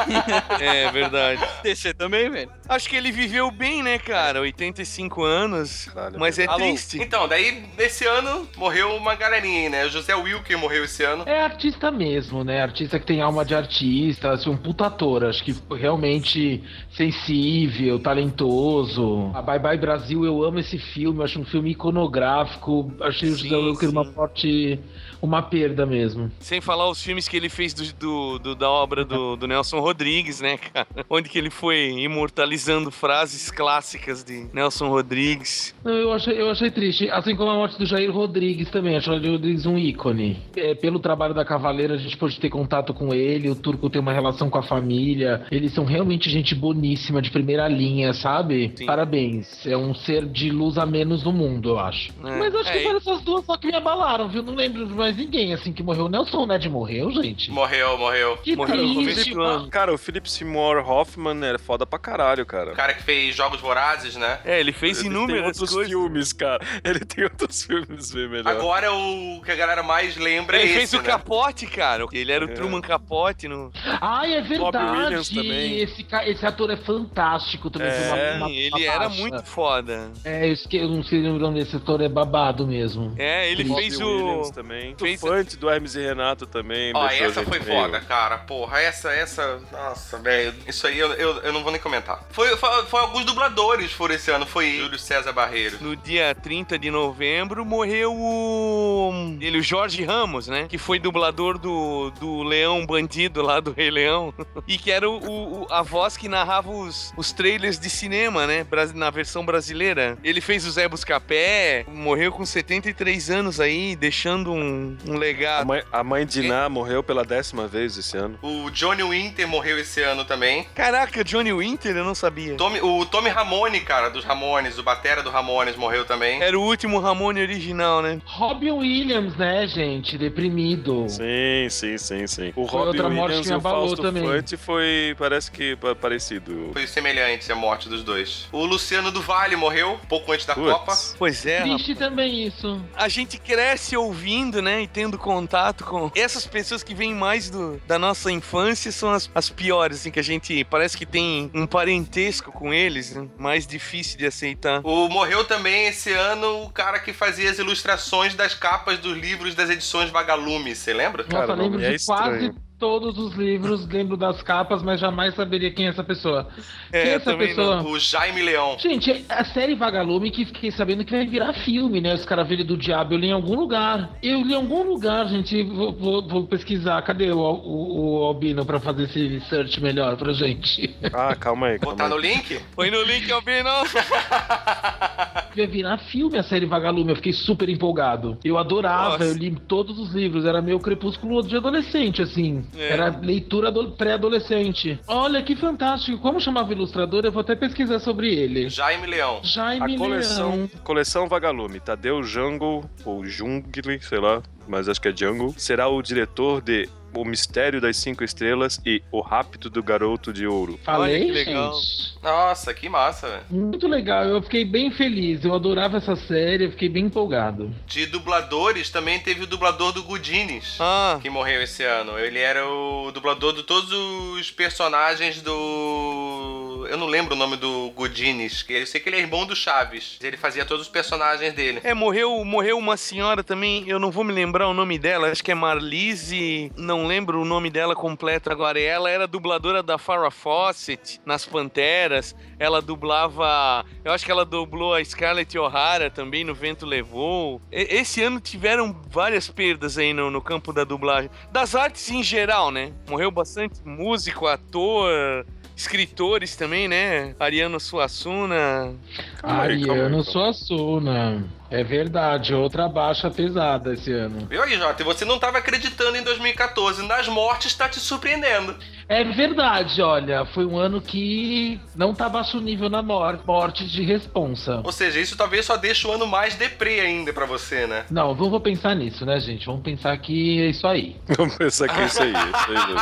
(laughs) é verdade. DC também, velho. Acho que ele viveu bem, né, cara? 85 anos, Caralho, mas é Alô? triste. Então, daí esse ano morreu uma galerinha aí, né? O José Wilker morreu esse ano. É artista mesmo, né? Artista que tem alma de artista, assim, um puta ator. Acho que realmente sensível, talentoso. A Bye Bye Brasil, eu amo esse filme, acho um filme iconográfico. Achei o Sim, José Wilker sim. uma forte. Uma perda mesmo. Sem falar os filmes que ele fez do, do- do- da obra do, do Nelson Rodrigues, né, cara? (laughs) Onde que ele foi imortalizando frases clássicas de Nelson Rodrigues. Não, eu achei, eu achei triste. Assim como a morte do Jair Rodrigues também. Acho o Jair Rodrigues um ícone. É, pelo trabalho da Cavaleira, a gente pôde ter contato com ele. O Turco tem uma relação com a família. Eles são realmente gente boníssima, de primeira linha, sabe? Sim. Parabéns. É um ser de luz a menos no mundo, eu acho. É, Mas acho é, que foram essas duas só que me abalaram, viu? Não lembro de mais ninguém assim que morreu. O Nelson Ned morreu, gente? Morreu, morreu. Que Morreu no começo triste. do ano. Cara, o Philip Seymour Hoffman é foda pra caralho, O cara. cara que fez Jogos Vorazes, né? É, ele fez Ele tem inúmeras outros coisas. filmes, cara. (laughs) Ele tem outros filmes bem melhor. Agora o que a galera mais lembra Ele é fez esse, o né? Capote, cara. Ele era o É. Truman Capote no. Ai, é Williams verdade. Esse, esse ator é fantástico também. É, tem uma- uma- ele uma era muito foda. É, eu, esque... eu não sei o nome desse ator, é babado mesmo. É, ele Bob fez Williams o. também. Fez- O fã do Hermes e Renato também. Ó, essa foi meio- foda, cara. Porra, essa, essa. Nossa, velho. Isso aí eu, eu, eu não vou nem comentar. Foi, foi, foi alguns dubladores foram esse ano. Foi Júlio César Barreiro. No dia 30 de novembro morreu o. Ele, o Jorge Ramos, né? Que foi dublador do, do Leão Bandido lá do Rei Leão. (laughs) E que era o, o- a voz que narrava os, os trailers de cinema, né? Na versão brasileira. Ele fez o Zé Buscapé, morreu com 73 anos aí, deixando um, um A legado. mãe, a mãe de Ná morreu pela décima vez esse ano. O Johnny Winter morreu esse ano também. Caraca, Johnny Winter, eu não sabia. Tommy- o Tommy Ramone, cara, dos Ramones, o batera do Ramones morreu também. Era o último Ramone original, né? Robin Williams, né, gente? Deprimido. Sim, sim, sim, sim. O Foi Robin Williams e o Fausto também. Fante foi, parece que pa- parecido. Foi semelhante a morte dos dois. O Luciano do Vale morreu pouco antes da Putz. Copa. Pois é, rapaz. Triste também isso. a gente cresce ouvindo, né, e tendo contato com essas pessoas que vêm mais do, da nossa infância são as, as piores, assim, que a gente parece que tem um parentesco com eles, né, mais difícil de aceitar. O morreu também esse ano o cara que fazia as ilustrações das capas dos livros das edições Vagalume, você lembra? Nossa, Cara, lembro não, é de quase. Todos os livros, lembro das capas, mas jamais saberia quem é essa pessoa. quem é essa pessoa? O Jaime Leão. Gente, a série Vagalume que fiquei sabendo que vai virar filme, né? Os Caravelho do Diabo, eu li em algum lugar. Eu li em algum lugar, gente. Vou, vou- vou pesquisar. Cadê o, o, o Albino pra fazer esse search melhor pra gente? Ah, calma aí, calma Botar aí. no link? Põe no link, Albino! (laughs) Vai virar filme a série Vagalume, eu fiquei super empolgado. Eu adorava, Nossa. eu li todos os livros, era meu crepúsculo de adolescente, assim. É. Era leitura ado- pré-adolescente. Olha que fantástico. Como chamava o ilustrador? Eu vou até pesquisar sobre ele. Jaime Leão. Jaime A coleção, Leão. coleção Vagalume, Tadeu Jungle, ou Jungle, sei lá, mas acho que é Jungle, será o diretor de O Mistério das Cinco Estrelas e O Rapto do Garoto de Ouro. Falei, Olha que legal. gente. Nossa, que massa, velho. Muito legal, eu fiquei bem feliz. Eu adorava essa série, eu fiquei bem empolgado. De dubladores, também teve o dublador do Goodines. Ah, Que morreu esse ano. Ele era o dublador de todos os personagens do. Eu não lembro o nome do Goodines. que Eu sei que ele é irmão do Chaves. Ele fazia todos os personagens dele. é, morreu, morreu uma senhora também, eu não vou me lembrar o nome dela, acho que é Marlise, não lembro o nome dela completo agora. Ela era dubladora da Farrah Fawcett nas Panteras, ela dublava, eu acho que ela dublou a Scarlett O'Hara também no Vento Levou. E- esse ano tiveram várias perdas aí no, no campo da dublagem. Das artes em geral, né? Morreu bastante músico, ator, escritores também, né? Ariano Suassuna. Ariano. Suassuna. É verdade, outra baixa pesada esse ano. Viu aí, Jota? E você não tava acreditando em 2014. Nas mortes tá te surpreendendo. É verdade, olha, foi um ano que não tá baixo nível na mor morte de responsa. Ou seja, isso talvez só deixe o ano mais deprê ainda pra você, né? Não, não vou pensar nisso, né, gente? Vamos pensar que é isso aí. (laughs) Vamos pensar que é isso aí, é isso aí mesmo.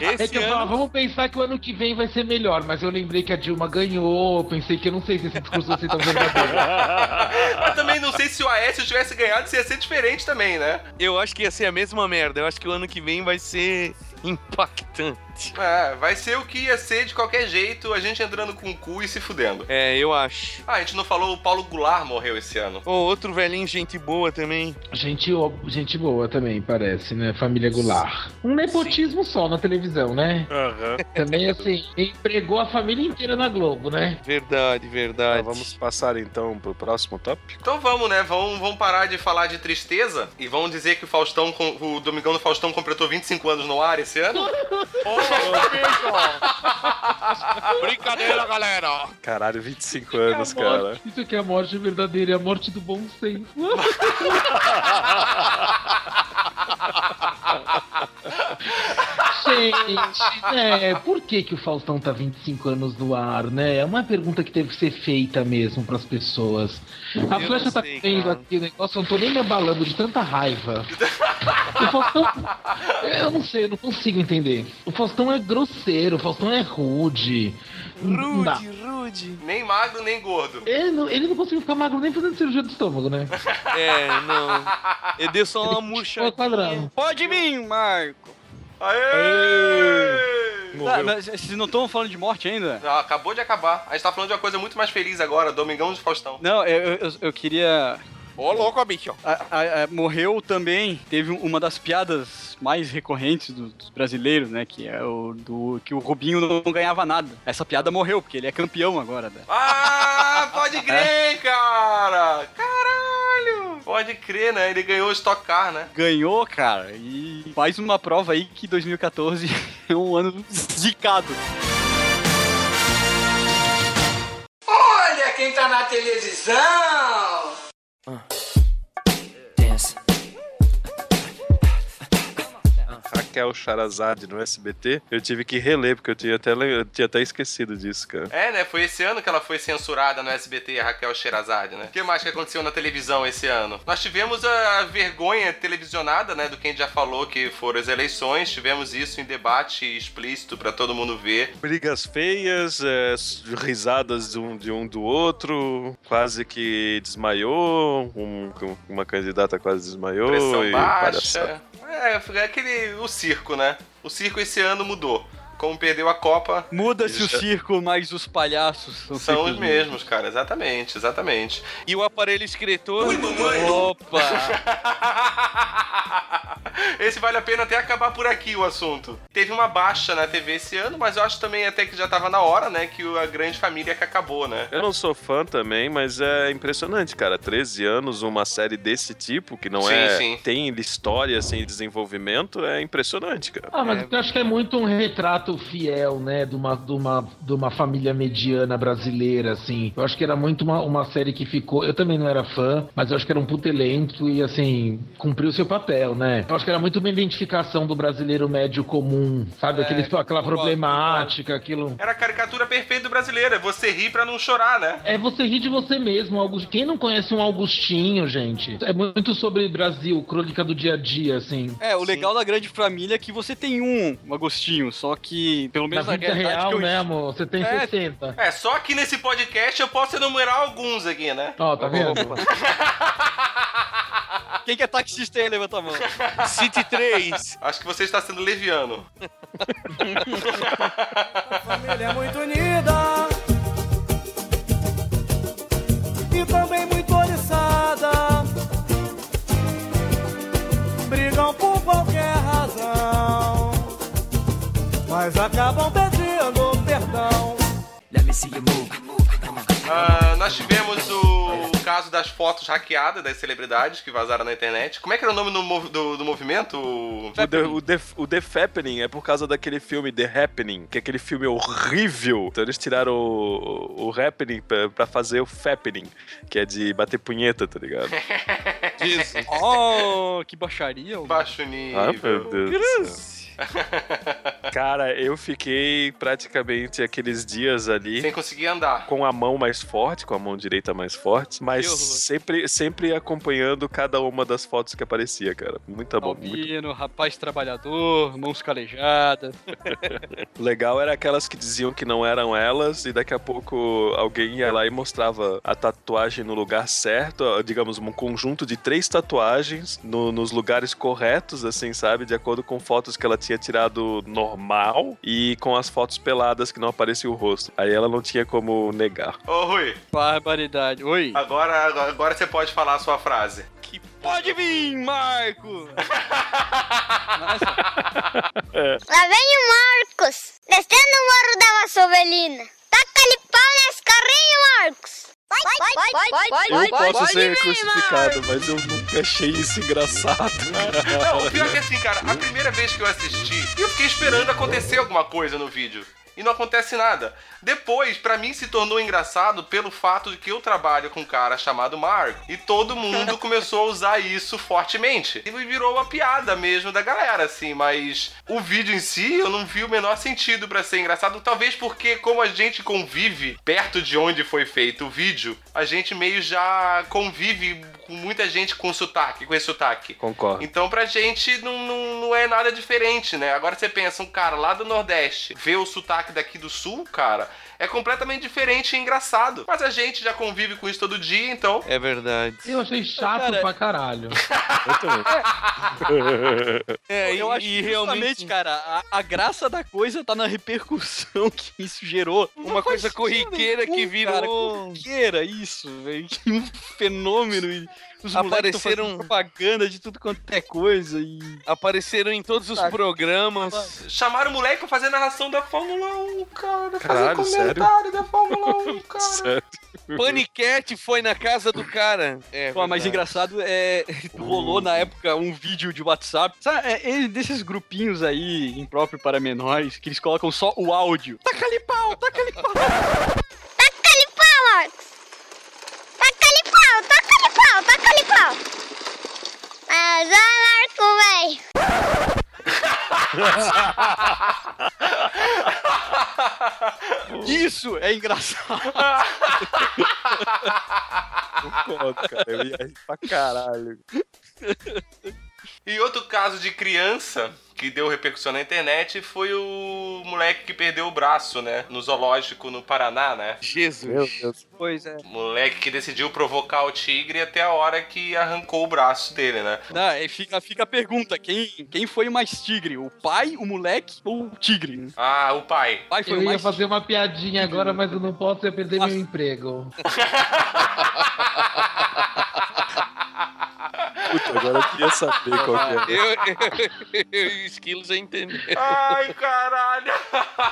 (laughs) Esse É que eu ano... falava, vamos pensar que o ano que vem vai ser melhor, mas eu lembrei que a Dilma ganhou, eu pensei que eu não sei se esse discurso vai ser tão (laughs) verdadeiro. Mas também não sei se o Aécio tivesse ganhado, se ia ser diferente também, né? Eu acho que ia ser a mesma merda. Eu acho que o ano que vem vai ser (laughs) Impactante. É, vai ser o que ia ser de qualquer jeito, a gente entrando com o cu e se fudendo. É, eu acho. Ah, a gente não falou, o Paulo Goulart morreu esse ano. Ô, outro velhinho, gente boa também. Gente, gente boa também, parece, né? Família Goulart. Um nepotismo só na televisão, né? Aham. Também, assim, empregou a família inteira na Globo, né? Verdade, verdade. Tá, vamos passar então pro próximo tópico. Então vamos, né? Vamos, vamos parar de falar de tristeza e vamos dizer que o Faustão, com- o Domingão do Faustão completou 25 anos no ar esse ano. (laughs) Brincadeira, galera. Caralho, 25 anos, É cara. Isso aqui é a morte verdadeira, é a morte do bom senso. (laughs) (laughs) Gente, né? Por que, que o Faustão tá 25 anos no ar, né? É uma pergunta que teve que ser feita mesmo pras pessoas. A Eu flecha não tá cara. aqui o negócio, eu não tô nem me abalando de tanta raiva. O Faustão. Eu não sei, eu não consigo entender. O Faustão é grosseiro, o Faustão é rude. Não dá. Rude, rude. Nem magro, nem gordo. Ele não, ele não conseguiu ficar magro nem fazendo cirurgia do estômago, né? É, não. Ele deu só uma murcha. Pode vir, Marco. Aê! Tá, mas vocês não estão falando de morte ainda? Ah, acabou de acabar. A gente tá falando de uma coisa muito mais feliz agora, Domingão de Faustão. Não, eu, eu, eu queria. Ô, louco, bicho. a- a- a- morreu também, teve uma das piadas mais recorrentes do- dos brasileiros, né? Que é o do que o Rubinho não ganhava nada. Essa piada morreu, porque ele é campeão agora. Né? Ah, pode (laughs) crer, cara! Caralho! Pode crer, né? Ele ganhou o Stock Car, né? Ganhou, cara, e mais uma prova aí que 2014 (laughs) é um ano zicado. Olha quem tá na televisão! 嗯。Raquel Charazade no SBT, eu tive que reler, porque eu tinha até, eu tinha até esquecido disso, cara. É, né? Foi esse ano que ela foi censurada no SBT, a Raquel Sherazade, né? O que mais que aconteceu na televisão esse ano? Nós tivemos a vergonha televisionada, né? Do que a gente já falou, que foram as eleições. Tivemos isso em debate explícito pra todo mundo ver. Brigas feias, é, risadas de um, de um do outro, quase que desmaiou, um- um- uma candidata quase desmaiou Pressão e palhaçada. É, foi aquele. O circo, né? O circo esse ano mudou. Como perdeu a Copa, Muda-se o Isso. circo, mas os palhaços são, são os mesmos, cara. Exatamente, exatamente. E o aparelho escritor. Opa! (laughs) Esse vale a pena até acabar por aqui o assunto. Teve uma baixa na TV esse ano, mas eu acho também até que já tava na hora, né? Que a grande família que acabou, né? Eu não sou fã também, mas é impressionante, cara. 13 anos, uma série desse tipo, que não Sim, é. sim. tem história sem desenvolvimento, é impressionante, cara. Ah, mas eu acho que é muito um retrato fiel, né, de uma, de uma, de uma família mediana brasileira, assim. Eu acho que era muito uma, uma série que ficou. Eu também não era fã, mas eu acho que era um puto elenco e, assim, cumpriu seu papel, né? Eu acho que era muito uma identificação do brasileiro médio comum, sabe? É, Aquele, aquela concordo, problemática, aquilo. Era a caricatura perfeita do brasileiro, é você rir pra não chorar, né? É você rir de você mesmo, Augusto. Quem não conhece um Augustinho, gente? É muito sobre Brasil, crônica do dia a dia, assim. É, o legal da grande família é que você tem um, um Agostinho, só que, pelo Na menos na, vida realidade real, eu... né, amor? Você tem É. 60. É, só que nesse podcast eu posso enumerar alguns aqui, né? Ó, tá vendo? (laughs) Quem que é taxista aí, levanta a mão. City 3. (laughs) Acho que você está sendo leviano. família é muito unida e também muito oriçada. Brigam por qualquer mas acabam pedindo perdão. Ah, nós tivemos o caso das fotos hackeadas das celebridades que vazaram na internet. Como é que era o nome do, mov- do- do movimento? O The, o, The, o The Fappening é por causa daquele filme The Happening, que é aquele filme horrível. Então eles tiraram o, o Happening pra, pra fazer o Fappening, que é de bater punheta, tá ligado? (laughs) Jesus. Oh, que baixaria. Baixo nível. Ah, meu Deus. (laughs) Cara, eu fiquei praticamente aqueles dias ali Sem conseguir andar. com a mão mais forte, com a mão direita mais forte, mas sempre, sempre acompanhando cada uma das fotos que aparecia, cara. Muito bom, Albino, rapaz trabalhador, mãos calejadas. (laughs) legal era aquelas que diziam que não eram elas e daqui a pouco alguém ia lá e mostrava a tatuagem no lugar certo, digamos, um conjunto de três tatuagens no- nos lugares corretos, assim, sabe? De acordo com fotos que ela tinha tinha tirado normal e com as fotos peladas que não aparecia o rosto. Aí ela não tinha como negar. Ô, Rui, Barbaridade. Oi. agora, agora- você pode falar a sua frase. Que pode vir, Marco! (laughs) Nossa, Lá vem o Marcos, descendo o morro da Vassovelina. Taca-lhe pau nesse carrinho, Marcos. Vai, vai, vai, vai, vai, Eu posso ser crucificado, mas eu nunca achei isso engraçado. Não, o pior é que assim, cara, a primeira vez que eu assisti, eu fiquei esperando acontecer alguma coisa no vídeo. E não acontece nada. Depois, pra mim, se tornou engraçado pelo fato de que eu trabalho com um cara chamado Mark. E todo mundo (laughs) começou a usar isso fortemente. E virou uma piada mesmo da galera, assim. Mas o vídeo em si, eu não vi o menor sentido pra ser engraçado. Talvez porque, como a gente convive perto de onde foi feito o vídeo, a gente meio já convive com muita gente com sotaque, com esse sotaque. Concordo. Então pra gente não, não, não é nada diferente, né? Agora você pensa, um cara lá do Nordeste vê o sotaque daqui do Sul, cara, é completamente diferente e engraçado. Mas a gente já convive com isso todo dia, então. É verdade. Eu achei chato Cara, pra caralho. (laughs) Eu também. (laughs) É, eu e, acho e que realmente cara, a, a graça da coisa tá na repercussão (laughs) que isso gerou. Não uma coisa corriqueira nenhum, que Cara, virou. corriqueira, isso, velho. Que um fenômeno. Os Apareceram- propaganda de tudo quanto é coisa. E. Apareceram em todos os Tá. programas. Chamaram o moleque pra fazer narração da Fórmula 1, cara. Caralho, fazer sério? comentário da Fórmula 1, (laughs) cara. Sério. Panicat foi na casa do cara. É, Pô, mas engraçado é. (laughs) Rolou na época um vídeo de WhatsApp. Sabe, é, é desses grupinhos aí, impróprio para menores, que eles colocam só o áudio. Taca-lhe pau, taca-lhe pau. (laughs) Taca-lhe pau, Marcos. Taca-lhe pau, taca-lhe pau, pau. Ah, já, Marco, véi. Isso é engraçado. Concordo, cara. Eu ia rir pra caralho. E outro caso de criança que deu repercussão na internet foi o moleque que perdeu o braço, né? No zoológico no Paraná, né? Jesus. Meu Deus. Pois é. Moleque que decidiu provocar o tigre até a hora que arrancou o braço dele, né? Não, aí fica, fica a pergunta: quem, quem foi o mais tigre? O pai, o moleque ou o tigre? Ah, o pai. pai foi Eu o ia mais fazer uma piadinha agora, mas eu não posso, eu ia perder Nossa. meu emprego. (laughs) Puta, agora eu queria saber qual que é. Eu, eu, (laughs) eu e o Esquilos já entendeu. Ai, caralho.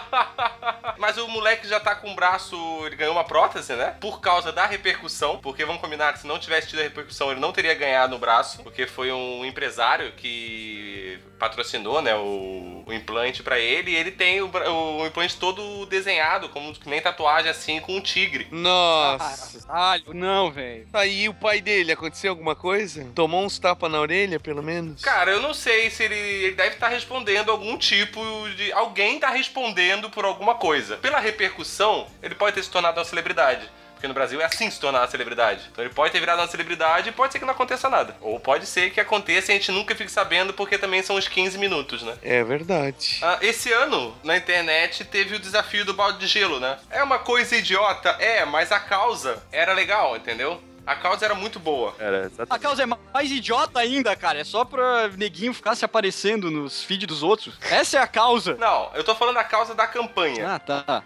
(laughs) Mas o moleque já tá com o braço, ele ganhou uma prótese, né? Por causa da repercussão, porque vamos combinar que se não tivesse tido a repercussão, ele não teria ganhado o braço, porque foi um empresário que patrocinou, né, o, o implante pra ele, e ele tem o, o implante todo desenhado, como que nem tatuagem assim, com um tigre. Nossa. Caralho, não, velho. Aí o pai dele, aconteceu alguma coisa? Tomou uns tapas na orelha, pelo menos? Cara, eu não sei se ele, ele deve estar respondendo algum tipo de. Alguém tá respondendo por alguma coisa. Pela repercussão, ele pode ter se tornado uma celebridade. Porque no Brasil é assim se tornar uma celebridade. Então ele pode ter virado uma celebridade e pode ser que não aconteça nada. Ou pode ser que aconteça e a gente nunca fique sabendo porque também são uns 15 minutos, né? É verdade. Ah, esse ano, na internet, teve o desafio do balde de gelo, né? É uma coisa idiota? É, mas a causa era legal, entendeu? A causa era muito boa. Era A exatamente. causa é mais idiota ainda, cara. É só pra neguinho ficar se aparecendo nos feeds dos outros. Essa é a causa. Não, eu tô falando a causa da campanha. Ah, tá.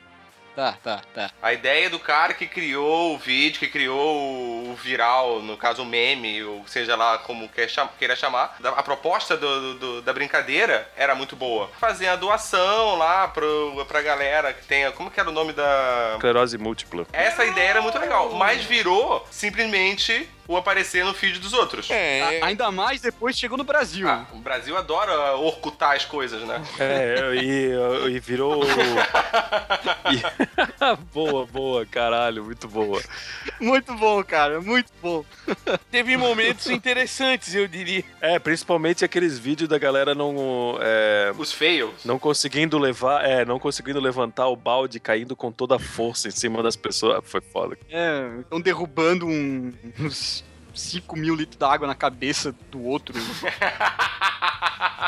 Tá, tá, tá. A ideia do cara que criou o vídeo, que criou o viral, no caso o meme, ou seja lá como quer cham- queira chamar, a proposta do- do- da brincadeira era muito boa. Fazer a doação lá pro, pra galera que tenha. Como que era o nome da. Esclerose múltipla. Essa ideia era muito legal, mas virou simplesmente o aparecer no feed dos outros. É, A- Ainda mais depois chegou no Brasil. Ah, o Brasil adora orcutar as coisas, né? É, e, e virou. (laughs) e- (laughs) boa, boa, caralho, muito boa. Muito bom, cara. Muito bom. (laughs) teve momentos interessantes, eu diria. É, principalmente aqueles vídeos da galera não. é, Os fails. não conseguindo levar. É, não conseguindo levantar o balde caindo com toda a força em cima das pessoas. Foi foda. É, estão derrubando um- uns 5 mil litros d'água na cabeça do outro. (laughs)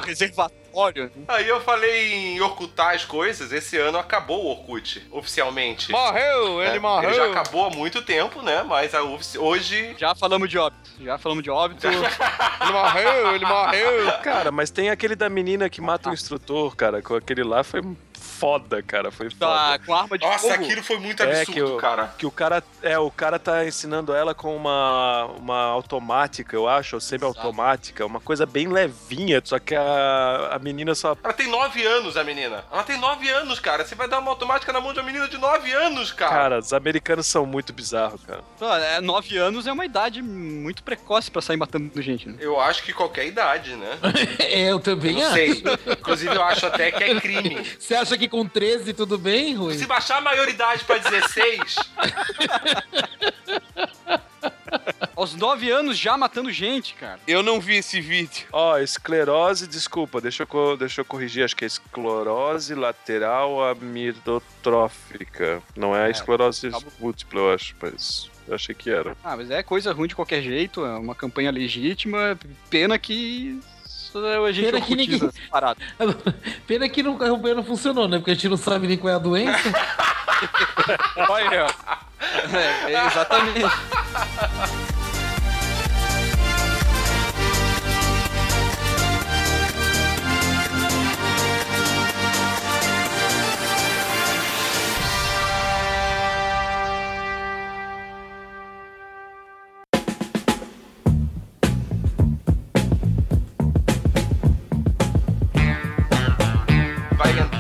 Reservatório Olha, Aí eu falei em ocultar as coisas, esse ano acabou o Orkut, oficialmente. Morreu, ele É, morreu. Ele já acabou há muito tempo, né? Mas a ofici- hoje. já falamos de óbito. Já falamos de óbito. (laughs) Ele morreu, ele morreu. Cara, mas tem aquele da menina que mata o instrutor, cara. Com aquele lá foi foda, cara. Foi tá foda. com arma de Nossa, fogo. aquilo foi muito É, absurdo, que o- cara. Que o cara. É, o cara tá ensinando ela com uma, uma automática, eu acho, ou semi-automática, uma coisa bem levinha, só que a, a menina só. Ela tem 9 anos, a menina. Ela tem 9 anos, cara. Você vai dar uma automática na mão de uma menina de 9 anos, cara. Cara, os americanos são muito bizarros, cara. Ah, é, nove anos é uma idade muito precoce pra sair matando gente, né? Eu acho que qualquer idade, né? (laughs) Eu também Não acho. sei. Inclusive, eu acho até que é crime. Você acha que com 13 tudo bem, Rui? Se baixar a maioridade pra 16, (laughs) Aos nove anos já matando gente, cara. Eu não vi esse vídeo. Ó, esclerose, desculpa, deixa eu, deixa eu corrigir, acho que é esclerose lateral amiotrófica. Não é a esclerose acabou. múltipla, eu acho, mas eu achei que era. Ah, mas é coisa ruim de qualquer jeito, é uma campanha legítima. Pena que a gente Pena que ninguém- essa parada. (laughs) Pena que não, a campanha não funcionou, né? Porque a gente não sabe nem qual é a doença. (laughs) Olha, é, é exatamente. (laughs)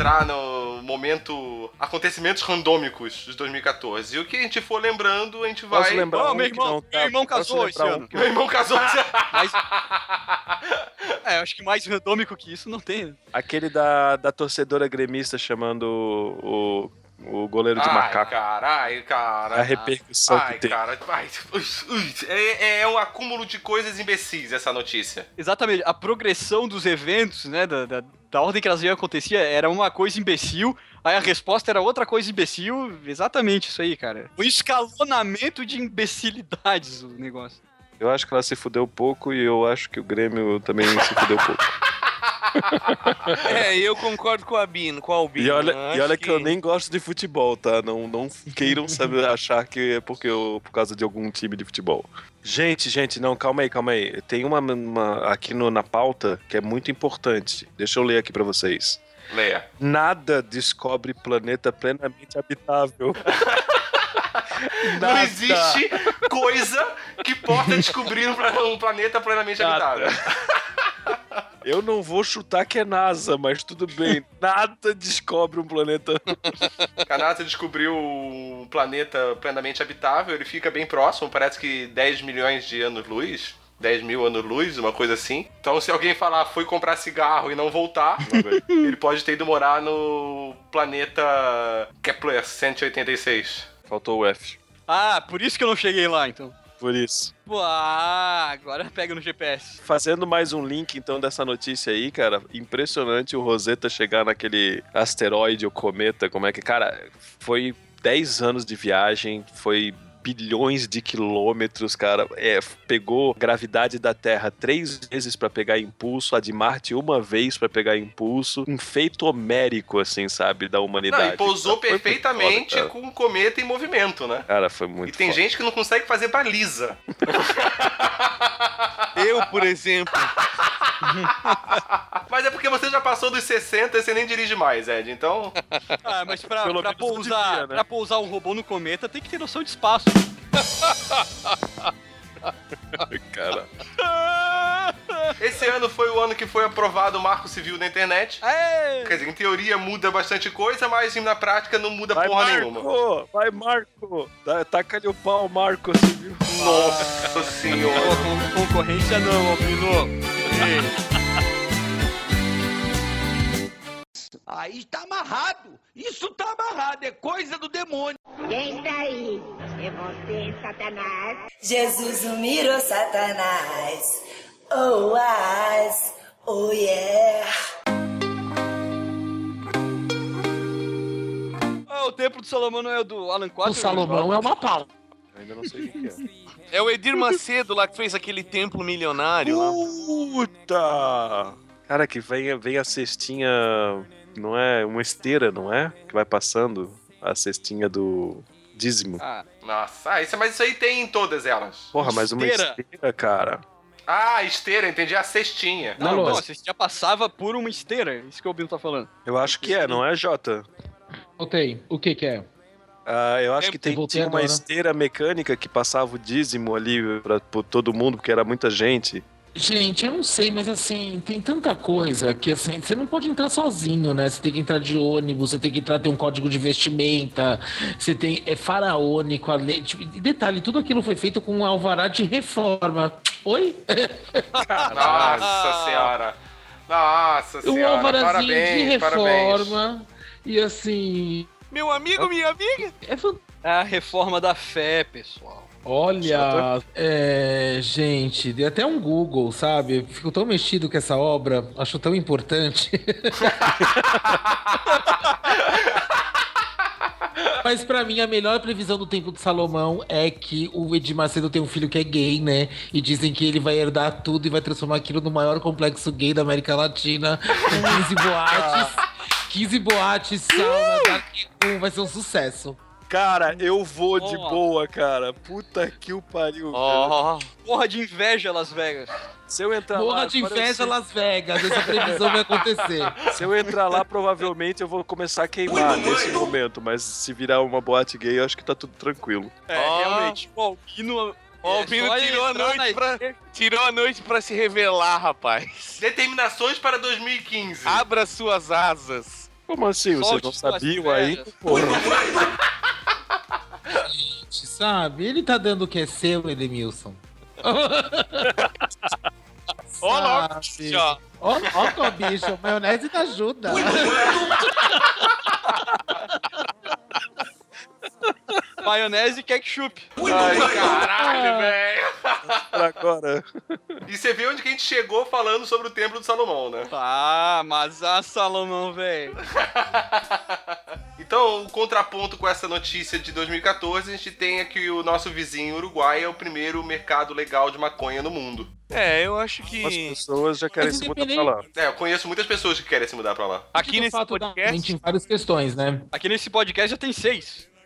entrar no momento acontecimentos randômicos de 2014. E o que a gente for lembrando, a gente vai. Posso lembrar Ô, um meu que irmão- não tá- meu irmão casou esse um ano. que- Meu irmão casou. (laughs) Mas. É, acho que mais randômico que isso não tem. né? Aquele da, da torcedora gremista chamando o, o, goleiro de Ai, macaco. caralho, cara. A repercussão Ai, que tem. cara. Ai, ui, é, é um acúmulo de coisas imbecis essa notícia. Exatamente. A progressão dos eventos, né? Da, da, da ordem que elas iam acontecer era uma coisa imbecil. Aí a resposta era outra coisa imbecil. Exatamente isso aí, cara. O escalonamento de imbecilidades o negócio. Eu acho que ela se fudeu pouco e eu acho que o Grêmio também se fudeu pouco. (laughs) É, eu concordo com a Bino, com a Albino. E olha, Acho e olha que... eu nem gosto de futebol, tá? Não, não queiram saber (laughs) achar que é porque eu, por causa de algum time de futebol. Gente, gente, não, calma aí, calma aí. Tem uma, uma aqui no, na pauta que é muito importante. Deixa eu ler aqui pra vocês. Leia. Nada descobre planeta plenamente habitável. (laughs) Não Nada. existe coisa que possa descobrir um um planeta plenamente Nada. habitável. Eu não vou chutar que é NASA, mas tudo bem. (laughs) Nada descobre um planeta. A NASA descobriu um planeta plenamente habitável, ele fica bem próximo, parece que 10 milhões de anos-luz. 10 mil anos-luz, uma coisa assim. Então, se alguém falar foi comprar cigarro e não voltar, (laughs) ele pode ter ido morar no planeta Kepler 186. Faltou o F. Ah, por isso que eu não cheguei lá, então. Por isso. Pô, ah, agora pega no GPS. Fazendo mais um link, então, dessa notícia aí, cara. Impressionante o Rosetta chegar naquele asteroide ou cometa. Como é que. Cara, foi 10 anos de viagem, foi bilhões de quilômetros, cara. É, pegou gravidade da Terra três vezes pra pegar impulso, a de Marte uma vez pra pegar impulso. Um feito homérico, assim, sabe, da humanidade. Não, e pousou perfeitamente foda, com um cometa em movimento, né? Cara, foi E muito tem foda. gente que não consegue fazer baliza. (laughs) Eu, por exemplo. (laughs) Mas é porque você já passou dos 60 e você nem dirige mais, Ed. Então, Ah, mas pra, pra pousar, devia, né? pra pousar um robô no cometa tem que ter noção de espaço. Cara. esse ano foi o ano que foi aprovado o Marco Civil da internet. Aê! Quer dizer, em teoria muda bastante coisa, mas na prática não muda Vai, porra Marco! nenhuma. Vai, Marco! Taca-lhe o pau, Marco, viu? Nossa senhora. Concorrência não, Albino. Aí tá amarrado. Isso tá amarrado. É coisa do demônio. Quem tá aí? É você, Satanás? Jesus humilhou Satanás. Oh, as, oh yeah. Ah, o Templo de Salomão não é o do Alan Quatro? O Salomão é uma pau. Ainda não sei o que é. É o Edir Macedo lá que fez aquele templo milionário lá. Puta! Cara, que vem, vem a cestinha. Não é? Uma esteira, não é? Que vai passando a cestinha do dízimo. Ah, Nossa, ah, isso, mas isso aí tem em todas elas. Porra, mas uma esteira. cara. Ah, esteira, entendi. A cestinha. não, Não, não, mas- você já passava por uma esteira. Isso que o Bino tá falando. Eu acho que é, não é, Jota? Voltei. O que que é? Ah, eu acho que tem, tinha uma esteira mecânica que passava o dízimo ali pra, por todo mundo, porque era muita gente. Gente, eu não sei, mas assim, tem tanta coisa que assim, você não pode entrar sozinho, né? Você tem que entrar de ônibus, você tem que entrar, tem um código de vestimenta, você tem. É faraônico, a lei. Tipo, detalhe, tudo aquilo foi feito com um alvará de reforma. Oi? Nossa senhora. Nossa Um senhora. alvarazinho Parabéns, de parabéns. reforma. E assim. Meu amigo, minha amiga. É É a reforma da fé, pessoal. Olha, é, gente, dei até um Google, sabe? Fico tão mexido com essa obra, acho tão importante. (laughs) Mas pra mim, a melhor previsão do Templo de Salomão é que o Edir Macedo tem um filho que é gay, né? E dizem que ele vai herdar tudo e vai transformar aquilo no maior complexo gay da América Latina, com 15 boates. (laughs) 15 boates, sauna, room, vai ser um sucesso. Cara, eu vou de Boa. cara. Puta que o pariu. velho. Ó, Porra de inveja, Las Vegas. Se eu entrar Morra lá. de agora inveja, eu Las Vegas. Essa previsão vai acontecer. (laughs) Se eu entrar lá, provavelmente eu vou começar a queimar nesse momento. Mas se virar uma boate gay, eu acho que tá tudo tranquilo. É, Ó. realmente. O Albino. ó, é o Pino ele tirou a na noite pra. Tirou a noite pra se revelar, rapaz. Determinações para 2015. Abra suas asas. Como assim? Vocês não sabiam aí? Porra. (laughs) Gente, sabe? Ele tá dando o que é seu, Edemilson. Ó, Sabe? ó. Ó, ó, bicho, maionese da ajuda. Maionese e ketchup. Ai, caralho, velho. Pra agora. E você vê onde que a gente chegou falando sobre o Templo de Salomão, né? Ah, mas a Salomão, velho. (laughs) Então, o contraponto com essa notícia de 2014, a gente tem aqui o nosso vizinho Uruguai é o primeiro mercado legal de maconha no mundo. É, eu acho As que pessoas já querem se mudar pra lá. É, eu conheço muitas pessoas que querem se mudar pra lá. aqui nesse podcast. mente em várias questões, né? Aqui nesse podcast já tem seis.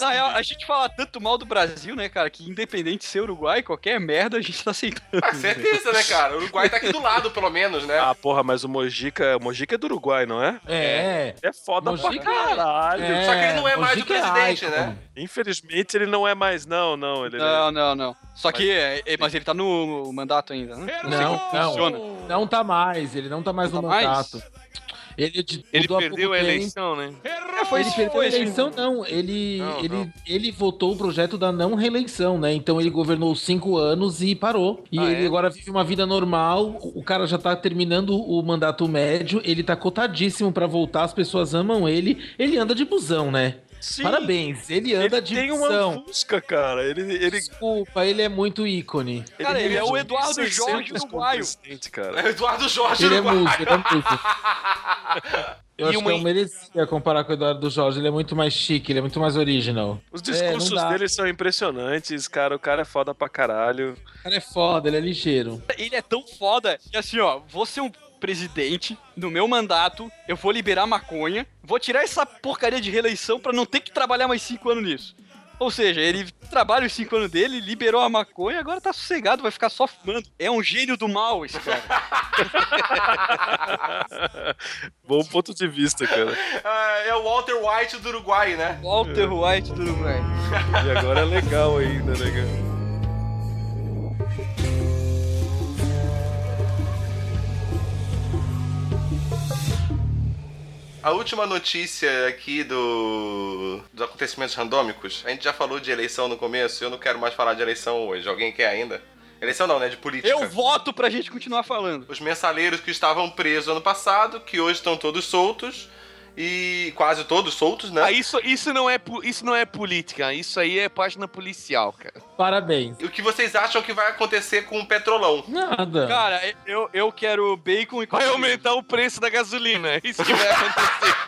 na real, a gente fala tanto mal do Brasil, né, cara, que independente de ser Uruguai, qualquer merda a gente tá aceitando. Ah, certeza, né, cara? O Uruguai tá aqui do lado, pelo menos, né? Ah, porra, mas o Mojica, o Mojica é do Uruguai, não é? É. É foda Mojica pra caralho. é, Só que ele não é mais o Mojica é presidente, icon. né? Infelizmente ele não é mais, não, não. Ele Não, não, não. Só que, é, é, mas ele tá no mandato ainda, né? Não, como não. funciona. Não tá mais, ele não tá mais Não no tá mais? Ele, de- Ele mudou há perdeu a eleição, né? É, foi ele isso, perdeu foi a eleição, não. Ele, Não, ele, não. ele votou o projeto da não reeleição, né? Então ele governou cinco anos e parou. E Ah, ele é? agora vive uma vida normal. O o cara já tá terminando o mandato médio. Ele tá cotadíssimo pra voltar. As pessoas amam ele. Ele anda de busão, né? Sim, Parabéns. Ele anda Ele de tem uma fusca, cara. Ele, ele, Desculpa, ele é muito ícone. Cara, ele é o Eduardo 1.600 Jorge uruguaio. cara. É o Eduardo Jorge Ele é músico, ele é músico. (laughs) Eu E acho uma- que eu merecia comparar com o Eduardo Jorge. Ele é muito mais chique, ele é muito mais original. Os É, discursos dá. dele são impressionantes, cara. O cara é foda pra caralho. O cara é foda, ele é ligeiro. Ele é tão foda que assim, ó, vou ser um presidente, no meu mandato, eu vou liberar maconha, vou tirar essa porcaria de reeleição pra não ter que trabalhar mais cinco anos nisso. Ou seja, ele trabalha os cinco anos dele, liberou a maconha, agora tá sossegado, vai ficar só fumando. É um gênio do mal esse cara. (laughs) Bom ponto de vista, cara. Ah, é o Walter White do Uruguai, né? Walter White do Uruguai. E agora é legal ainda, né, cara? A última notícia aqui do dos acontecimentos randômicos. A gente já falou de eleição no começo, eu não quero mais falar de eleição hoje. Alguém quer ainda? Eleição não, né? De política. Eu voto pra gente continuar falando. Os mensaleiros que estavam presos ano passado, que hoje estão todos soltos. E quase todos soltos, né? Ah, isso, isso, não é, isso não é política, isso aí é página policial, cara. Parabéns. E o que vocês acham que vai acontecer com o Petrolão? Nada. Cara, eu, eu quero bacon e Vai aumentar o preço da gasolina, é isso que vai acontecer.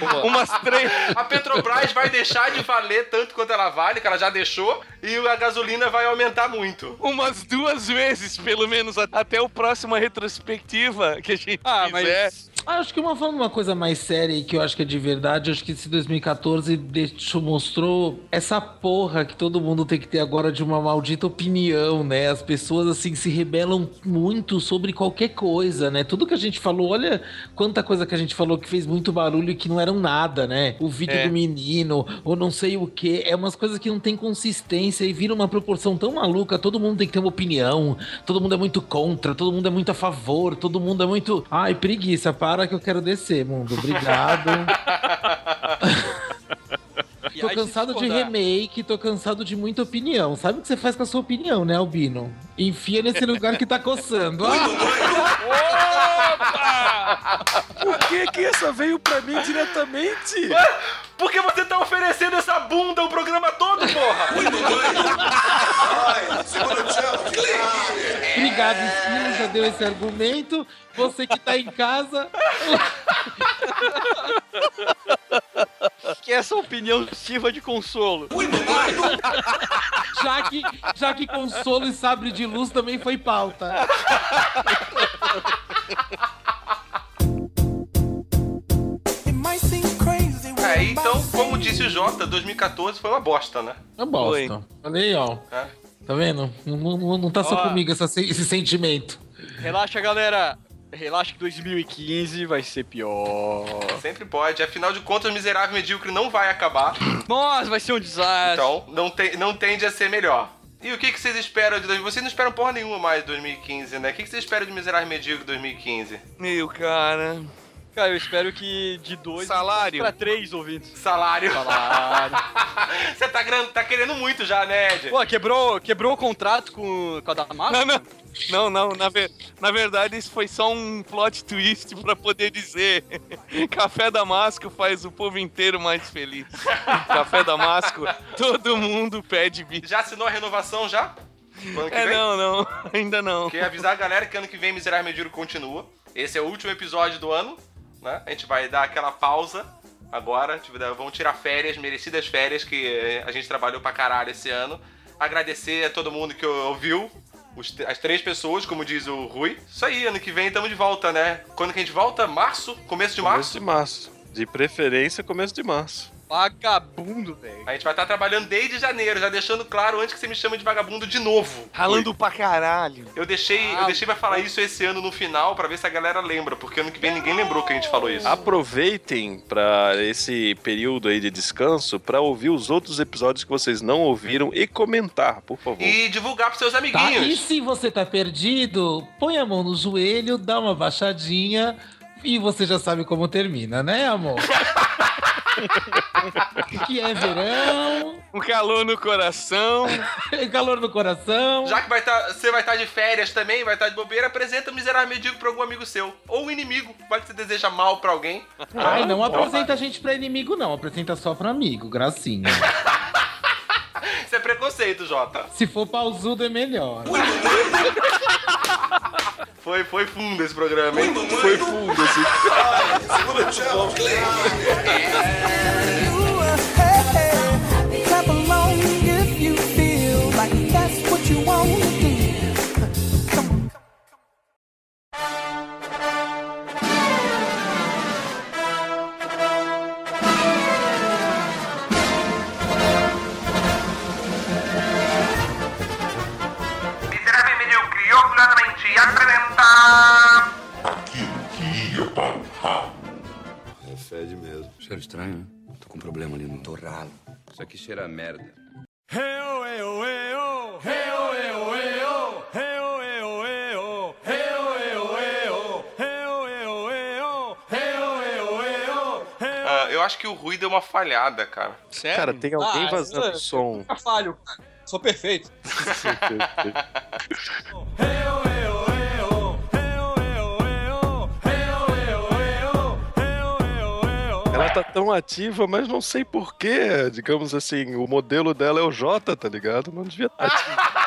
(laughs) Umas três. A Petrobras vai deixar de valer tanto quanto ela vale, que ela já deixou, e a gasolina vai aumentar muito. Umas duas vezes, pelo menos, até o próxima retrospectiva que a gente Ah, fizer. mas. Ah, acho que uma falando uma coisa mais séria e que eu acho que é de verdade, acho que esse 2014 deixou, mostrou essa porra que todo mundo tem que ter agora de uma maldita opinião, né? As pessoas assim se rebelam muito sobre qualquer coisa, né? Tudo que a gente falou, olha quanta coisa que a gente falou que fez muito barulho e que não eram nada, né? O vídeo É. do menino, ou não sei o que, é umas coisas que não tem consistência e vira uma proporção tão maluca, todo mundo tem que ter uma opinião, todo mundo é muito contra, todo mundo é muito a favor, todo mundo é muito. Ai, preguiça, para que eu quero descer, mundo. Obrigado. (laughs) Tô cansado de remake, tô cansado de muita opinião. Sabe o que você faz com a sua opinião, né, Albino? Enfia nesse lugar que tá coçando. Ah! Por que que essa veio pra mim diretamente? (laughs) Por que você tá oferecendo essa bunda o programa todo, porra? Obrigado, Esquilo, já deu esse argumento. Você que tá em casa, Que essa opinião sirva de consolo. já que, já que consolo e sabre de luz também foi pauta. (laughs) É, I'm então, como disse o Jota, 2014 foi uma bosta, né? É bosta. Falei, ó. É. Tá vendo? Não, não- não tá só Ó. comigo essa- esse sentimento. Relaxa, galera. Relaxa que 2015 vai ser pior. Sempre pode. Afinal de contas, Miserável Medíocre não vai acabar. Nossa, vai ser um desastre. Então, não, tem, não tende a ser melhor. E o que, que vocês esperam de 2015? Vocês não esperam porra nenhuma mais de 2015, né? O que, que vocês esperam de Miserável e Medíocre 2015? Meu, cara. Cara, eu espero que de dois Salário. pra três ouvintes. Salário. Salário. (laughs) Você tá, tá querendo muito já, né, Ed? Pô, quebrou, quebrou o contrato com, com a Damasco? Não, não. Não, não, na, ver- na verdade isso foi só um plot twist pra poder dizer (laughs) Café Damasco faz o povo inteiro mais feliz. (laughs) Café Damasco, todo mundo pede bicho. Já assinou a renovação já? Pro ano que É, vem? não, não, ainda não. Queria avisar a galera que ano que vem Miserável Medíocre continua. Esse é o último episódio do ano, né? A gente vai dar aquela pausa agora. Tipo, vamos tirar férias, merecidas férias, que eh, a gente trabalhou pra caralho esse ano. Agradecer a todo mundo que ouviu. os- as três pessoas, como diz o Rui. Isso aí, ano que vem estamos de volta, né? Quando que a gente volta? Março? Começo de Começo março? de março. De preferência, começo de março. Vagabundo, velho. A gente vai estar trabalhando desde janeiro, já deixando claro antes que você me chame de vagabundo de novo. Ralando pra caralho. Eu deixei, eu deixei pra falar isso esse ano no final, pra ver se a galera lembra, porque ano que vem ninguém lembrou que a gente falou isso. Aproveitem pra esse período aí de descanso pra ouvir os outros episódios que vocês não ouviram e comentar, por favor. E divulgar pros seus Tá? E amiguinhos. se você tá perdido, põe a mão no joelho, dá uma baixadinha e você já sabe como termina, né, amor? (laughs) (laughs) que é verão, Um calor no coração. (laughs) calor no coração. Já que vai tá, você vai estar de férias também, vai estar de bobeira, apresenta o miserável mendigo pra algum amigo seu. Ou um inimigo, vai que você deseja mal pra alguém. Ai, não apresenta a gente pra inimigo, não. Apresenta só pra amigo, gracinha. (laughs) Isso é preconceito, Jota. Se for pausudo, é melhor. Foi, foi fundo esse programa, hein? Foi fundo. Hey, clap along if you feel like that's what you want to do. Come on. Apresenta... É fede mesmo. Cheiro estranho, né? Tô com um problema ali no torralo. Isso aqui cheira a merda. Ah, eu acho que o Rui deu uma falhada, cara. Sério? Cara, tem alguém Ah, vazando eu- som. Nunca falho, cara. Sou perfeito. Ela tá tão ativa, mas não sei porquê. Digamos assim, o modelo dela é o J, tá ligado? Não devia estar ativa.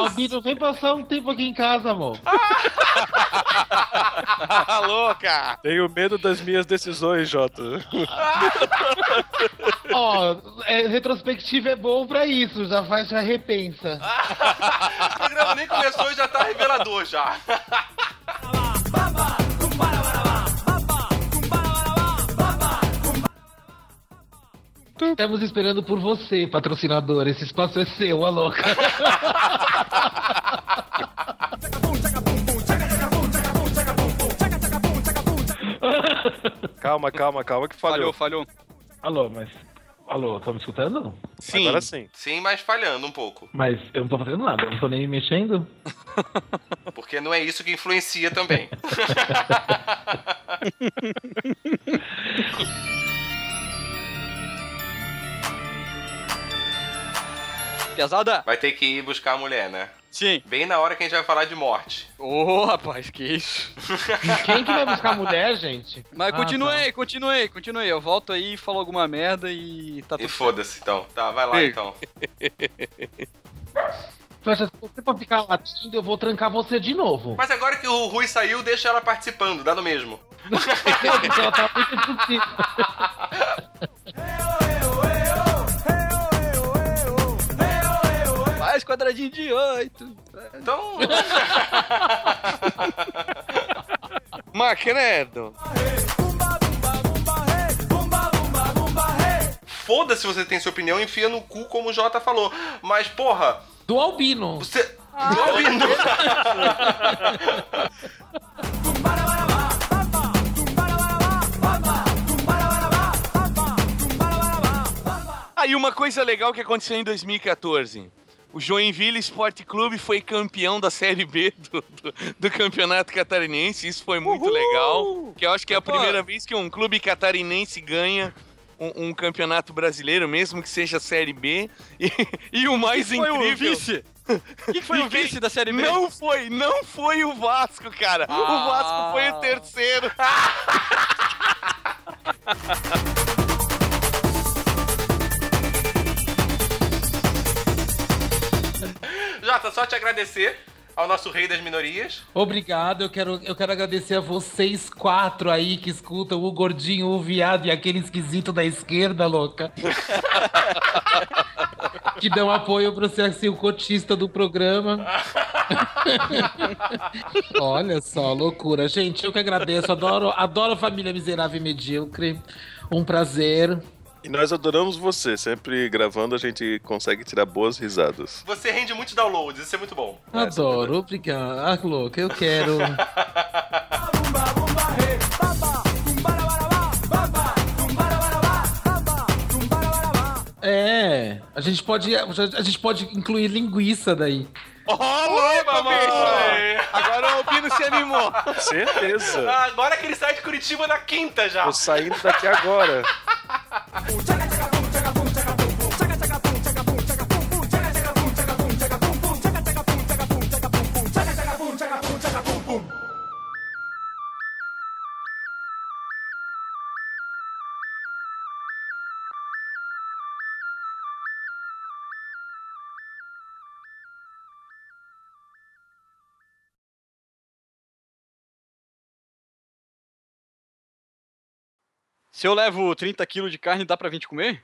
Albino, vem passar um tempo aqui em casa, amor. (laughs) louca! Tenho medo das minhas decisões, Jota. (laughs) Ó, é, retrospectiva é bom pra isso, já faz, já repensa. (laughs) O programa nem começou e já tá revelador já. Estamos esperando por você, patrocinador. Esse espaço é seu, a louca. (laughs) Calma, calma, calma que falhou. Falhou, falhou. Alô, mas. Alô, tá me escutando? Sim. Agora sim. Sim, mas falhando um pouco. Mas eu não tô fazendo nada, eu não tô nem me mexendo. (laughs) Porque não é isso que influencia também. (laughs) Pesada? Vai ter que ir buscar a mulher, né? Sim. Bem na hora que a gente vai falar de morte. Ô, rapaz, que isso. (laughs) Quem que vai buscar a mulher, gente? Mas Ah, continuei, continuei, continuei. Eu volto aí, falo alguma merda e tá E tudo foda-se, então. Tá, vai lá então. (laughs) Fecha, se você for ficar latindo, eu vou trancar você de novo. Mas agora que o Rui saiu, deixa ela participando, dá no mesmo. (laughs) Ela tá muito impossível. Faz quadradinho de oito. Então. (laughs) Macredo. Foda-se você tem sua opinião, enfia no cu como o Jota falou. Mas, porra, Do albino. você. Não ouvindo. Aí uma coisa legal que aconteceu em 2014. O Joinville Esporte Clube foi campeão da Série B do, do- do Campeonato Catarinense. Isso foi muito legal. Que eu acho que é a primeira vez que um clube catarinense ganha um, um campeonato brasileiro, mesmo que seja Série B. E, e o mais Quem foi o incrível. vice? Quem foi E o (laughs) quem- vice da Série B? Não foi, não foi o Vasco, cara. O Ah. Vasco foi o terceiro. (laughs) Jota, só te agradecer ao nosso rei das minorias. Obrigado, eu quero, eu quero agradecer a vocês quatro aí que escutam o gordinho, o viado e aquele esquisito da esquerda, louca. (laughs) que dão apoio você ser o cotista do programa. (laughs) Olha só, loucura. Gente, eu que agradeço, adoro, adoro a família miserável e medíocre. Um prazer. E nós adoramos você. Sempre gravando a gente consegue tirar boas risadas. Você rende muitos downloads, isso é muito bom. Adoro, obrigado. Ah, louca, eu quero. (laughs) É, a gente pode, a gente pode incluir linguiça daí. Ó, louco, bicho! Agora o Albino se animou. Certeza. Ah, Agora que ele sai de Curitiba na quinta já. Tô saindo daqui agora. Se eu levo 30 quilos de carne, dá pra 20 comer?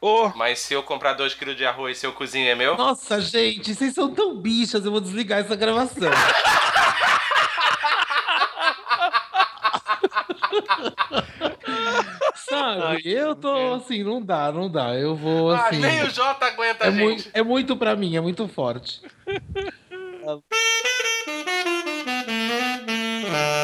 Oh. Mas se eu comprar 2 quilos de arroz, seu cozinho é meu? Nossa, gente, vocês são tão bichas, eu vou desligar essa gravação. (laughs) Sabe, Ai, eu tô assim, não dá, não dá. Eu vou ah, assim. Ah, nem o Jota aguenta, é gente. Muito, é muito pra mim, é muito forte. (laughs)